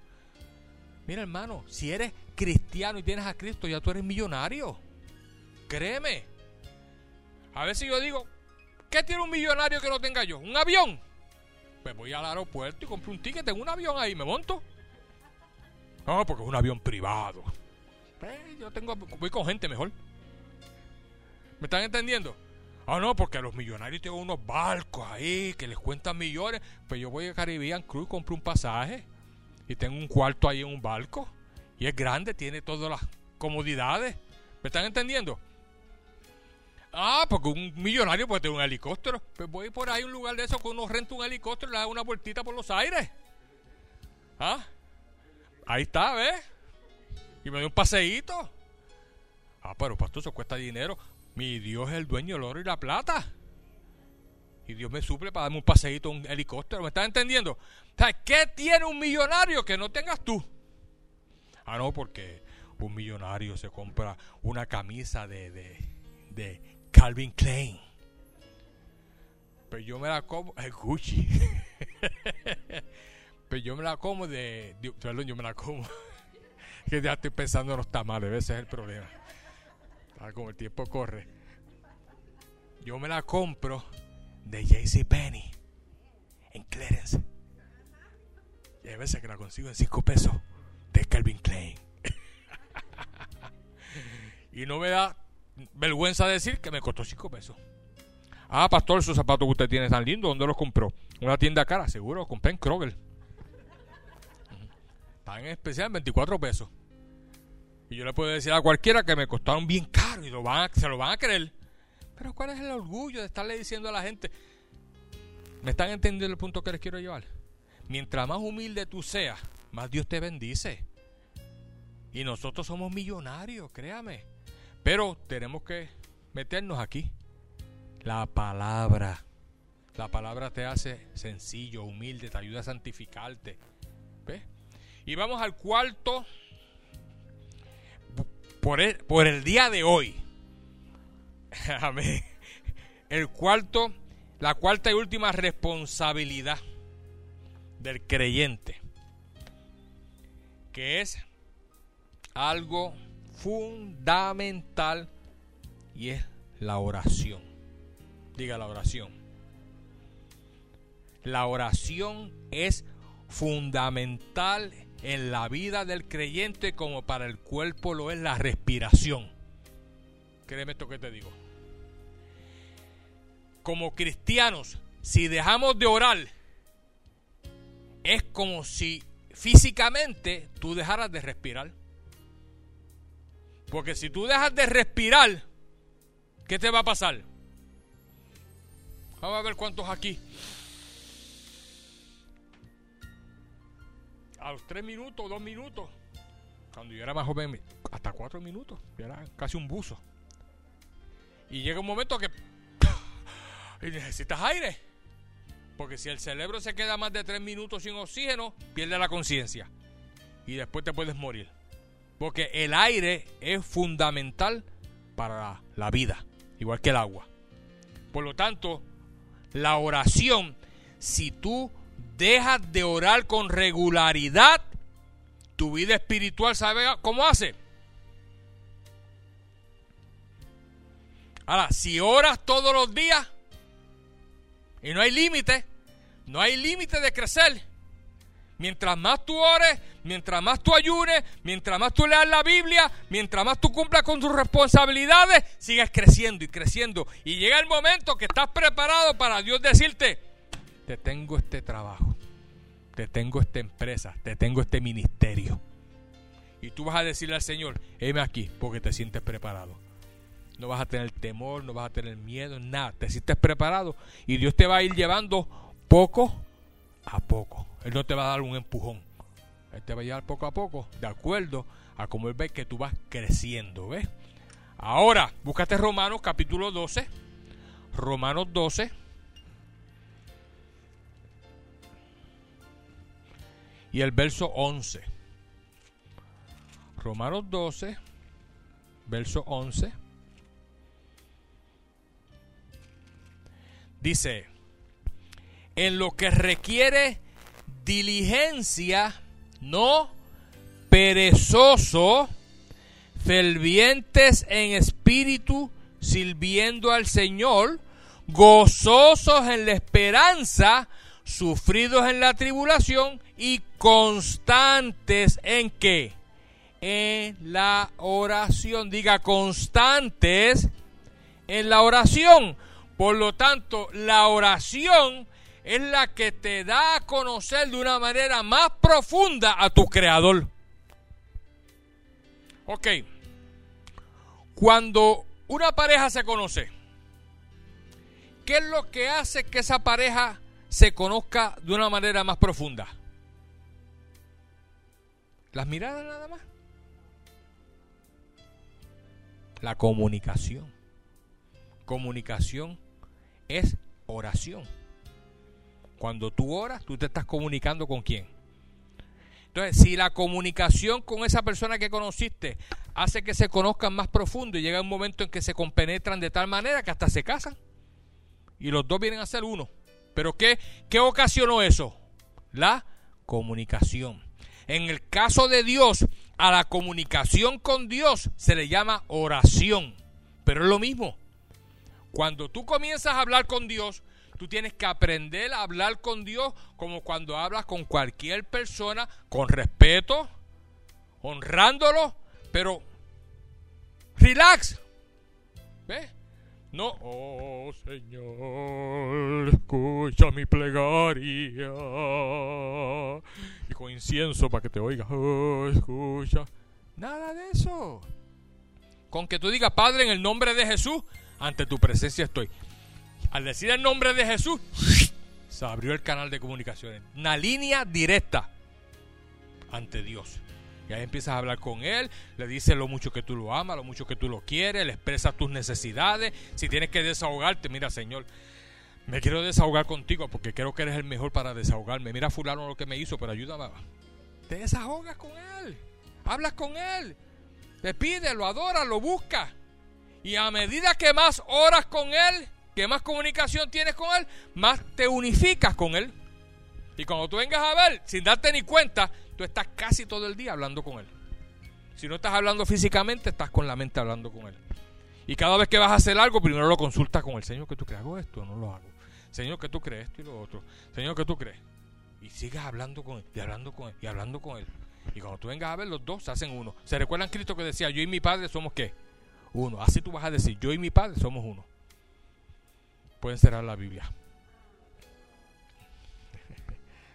Mira, hermano, si eres cristiano y tienes a Cristo, ya tú eres millonario. Créeme. A ver si yo digo, ¿qué tiene un millonario que no tenga yo? ¿Un avión? Pues voy al aeropuerto y compro un ticket, tengo un avión ahí, me monto. No, porque es un avión privado. Pues, yo tengo, voy con gente mejor. ¿Me están entendiendo? Ah, no, porque los millonarios tienen unos barcos ahí que les cuentan millones. Pues yo voy a Caribbean Cruise, compro un pasaje y tengo un cuarto ahí en un barco. Y es grande, tiene todas las comodidades. ¿Me están entendiendo? Ah, porque un millonario puede tener un helicóptero. Pues voy por ahí a un lugar de esos que uno renta un helicóptero y le da una vueltita por los aires. ¿Ah? Ahí está, ¿ves? Y me dio un paseíto. Ah, pero pastor, eso cuesta dinero. Mi Dios es el dueño del oro y la plata. Y Dios me suple para darme un paseíto, un helicóptero. ¿Me estás entendiendo? ¿Qué tiene un millonario que no tengas tú? Ah, no, porque un millonario se compra una camisa de Calvin Klein. Pero yo me la como, es Gucci. Pero yo me la como de, perdón, yo me la como. que ya estoy pensando en los tamales, ese es el problema. Ah, como el tiempo corre. Yo me la compro de JC Penny en Clarence Y a veces que la consigo en 5 pesos de Calvin Klein. y no me da vergüenza decir que me costó 5 pesos. Ah, pastor, esos zapatos que usted tiene están lindos, ¿dónde los compró? Una tienda cara, seguro, compré en Kroger. Están en especial 24 pesos. Y yo le puedo decir a cualquiera que me costaron bien caro y se lo van a creer. Pero ¿cuál es el orgullo de estarle diciendo a la gente? ¿Me están entendiendo el punto que les quiero llevar? Mientras más humilde tú seas, más Dios te bendice. Y nosotros somos millonarios, créame. Pero tenemos que meternos aquí. La palabra. La palabra te hace sencillo, humilde, te ayuda a santificarte. ¿Ves? Y vamos al cuarto. Por el, por el día de hoy. Amén. El cuarto, la cuarta y última responsabilidad del creyente. Que es algo fundamental y es la oración. Diga la oración. La oración es fundamental en la vida del creyente como para el cuerpo lo es la respiración. Créeme esto que te digo. Como cristianos, si dejamos de orar, es como si físicamente tú dejaras de respirar. Porque si tú dejas de respirar, ¿qué te va a pasar? Vamos a ver cuántos aquí. A los tres minutos, dos minutos. Cuando yo era más joven, hasta cuatro minutos. Yo era casi un buzo. Y llega un momento que necesitas aire. Porque si el cerebro se queda más de tres minutos sin oxígeno, pierde la conciencia. Y después te puedes morir. Porque el aire es fundamental para la vida, igual que el agua. Por lo tanto, la oración, si tú dejas de orar con regularidad, tu vida espiritual sabe cómo hace. Ahora, si oras todos los días y no hay límite, no hay límite de crecer, Mientras más tú ores, mientras más tú ayunes, mientras más tú leas la Biblia, mientras más tú cumplas con tus responsabilidades, sigues creciendo y creciendo. Y llega el momento que estás preparado para Dios decirte, te tengo este trabajo, te tengo esta empresa, te tengo este ministerio. Y tú vas a decirle al Señor, heme aquí, porque te sientes preparado. No vas a tener temor, no vas a tener miedo, nada. Te sientes preparado y Dios te va a ir llevando poco a poco. Él no te va a dar un empujón. Él te va a llevar poco a poco, de acuerdo a cómo él ve que tú vas creciendo, ¿ves? Ahora, búscate Romanos capítulo 12. Romanos 12. Y el verso 11. Romanos 12, verso 11. Dice, en lo que requiere diligencia, no perezoso, fervientes en espíritu, sirviendo al Señor, gozosos en la esperanza, sufridos en la tribulación y constantes en qué? En la oración. Diga constantes en la oración. Por lo tanto, la oración es la que te da a conocer de una manera más profunda a tu creador. Ok, cuando una pareja se conoce, ¿qué es lo que hace que esa pareja se conozca de una manera más profunda? Las miradas nada más. La comunicación. Comunicación es oración. Cuando tú oras, tú te estás comunicando con quién. Entonces, si la comunicación con esa persona que conociste hace que se conozcan más profundo y llega un momento en que se compenetran de tal manera que hasta se casan y los dos vienen a ser uno. ¿Pero qué, qué ocasionó eso? La comunicación. En el caso de Dios, a la comunicación con Dios se le llama oración, pero es lo mismo. Cuando tú comienzas a hablar con Dios, Tú tienes que aprender a hablar con Dios como cuando hablas con cualquier persona, con respeto, honrándolo, pero relax. ¿Ves? No, oh Señor, escucha mi plegaria. Y con incienso para que te oiga. Oh, escucha. Nada de eso. Con que tú digas, Padre, en el nombre de Jesús, ante tu presencia estoy. Al decir el nombre de Jesús, se abrió el canal de comunicaciones. Una línea directa ante Dios. Y ahí empiezas a hablar con él, le dices lo mucho que tú lo amas, lo mucho que tú lo quieres, le expresas tus necesidades. Si tienes que desahogarte, mira, Señor, me quiero desahogar contigo porque creo que eres el mejor para desahogarme. Mira, fulano lo que me hizo, pero ayúdame. Te desahogas con él, hablas con él, te pides, lo adoras, lo busca, Y a medida que más oras con él, más comunicación tienes con Él, más te unificas con Él. Y cuando tú vengas a ver, sin darte ni cuenta, tú estás casi todo el día hablando con Él. Si no estás hablando físicamente, estás con la mente hablando con Él. Y cada vez que vas a hacer algo, primero lo consultas con el Señor que tú crees, hago esto o no lo hago. Señor que tú crees esto y lo otro. Señor que tú crees. Y sigas hablando con Él, y hablando con Él, y hablando con Él. Y cuando tú vengas a ver, los dos se hacen uno. ¿Se recuerdan Cristo que decía, yo y mi Padre somos qué? Uno. Así tú vas a decir, yo y mi Padre somos uno pueden cerrar la Biblia.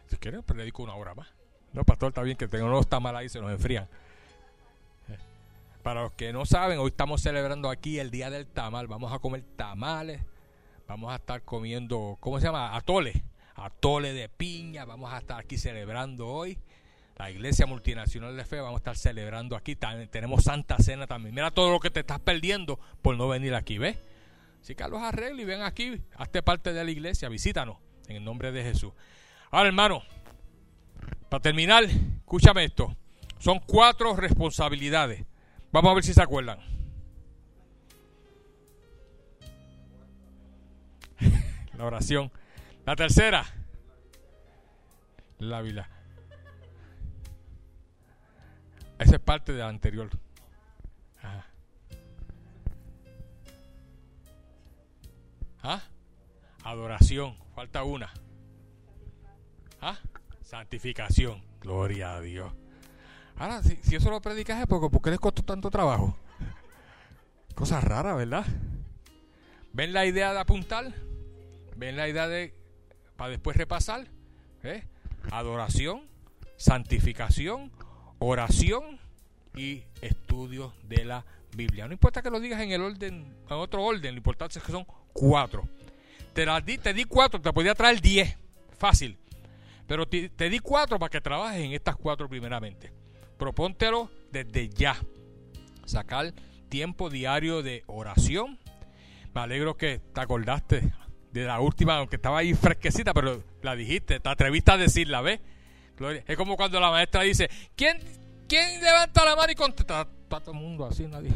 Si quieren, predico una hora más. No, pastor, está bien que tengo los tamales ahí se nos enfrían. Para los que no saben, hoy estamos celebrando aquí el día del tamal. Vamos a comer tamales. Vamos a estar comiendo, ¿cómo se llama? Atole. Atole de piña. Vamos a estar aquí celebrando hoy. La iglesia multinacional de fe vamos a estar celebrando aquí. tenemos Santa Cena también. Mira todo lo que te estás perdiendo por no venir aquí, ¿ves? Si Carlos arregla y ven aquí, esta parte de la iglesia, visítanos en el nombre de Jesús. Ahora, hermano, para terminar, escúchame esto. Son cuatro responsabilidades. Vamos a ver si se acuerdan. la oración. La tercera. La vida. Esa es parte de la anterior. ¿Ah? Adoración, falta una. ¿Ah? Santificación, gloria a Dios. Ahora, si, eso lo predicas es porque, ¿por qué les costó tanto trabajo? Cosa rara, ¿verdad? ¿Ven la idea de apuntar? ¿Ven la idea de, para después repasar? ¿Eh? Adoración, santificación, oración y estudio de la Biblia. No importa que lo digas en el orden, en otro orden, lo importante es que son cuatro. Te, las di, te di cuatro, te podía traer diez. Fácil. Pero te, di cuatro para que trabajes en estas cuatro primeramente. Propóntelo desde ya. Sacar tiempo diario de oración. Me alegro que te acordaste de la última, aunque estaba ahí fresquecita, pero la dijiste, te atreviste a decirla, ¿ves? Gloria. Es como cuando la maestra dice, ¿quién, quién levanta la mano y contesta? Está todo el mundo así, nadie.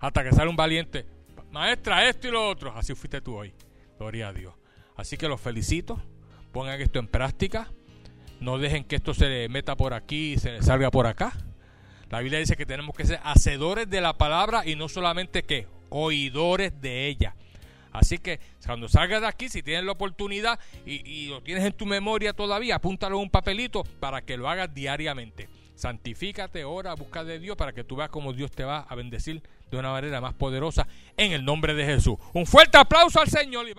Hasta que sale un valiente maestra, esto y lo otro. Así fuiste tú hoy. Gloria a Dios. Así que los felicito. Pongan esto en práctica. No dejen que esto se le meta por aquí y se le salga por acá. La Biblia dice que tenemos que ser hacedores de la palabra y no solamente que oidores de ella. Así que cuando salgas de aquí, si tienes la oportunidad y, y lo tienes en tu memoria todavía, apúntalo en un papelito para que lo hagas diariamente santifícate, ora, busca de Dios para que tú veas cómo Dios te va a bendecir de una manera más poderosa en el nombre de Jesús. Un fuerte aplauso al Señor. Y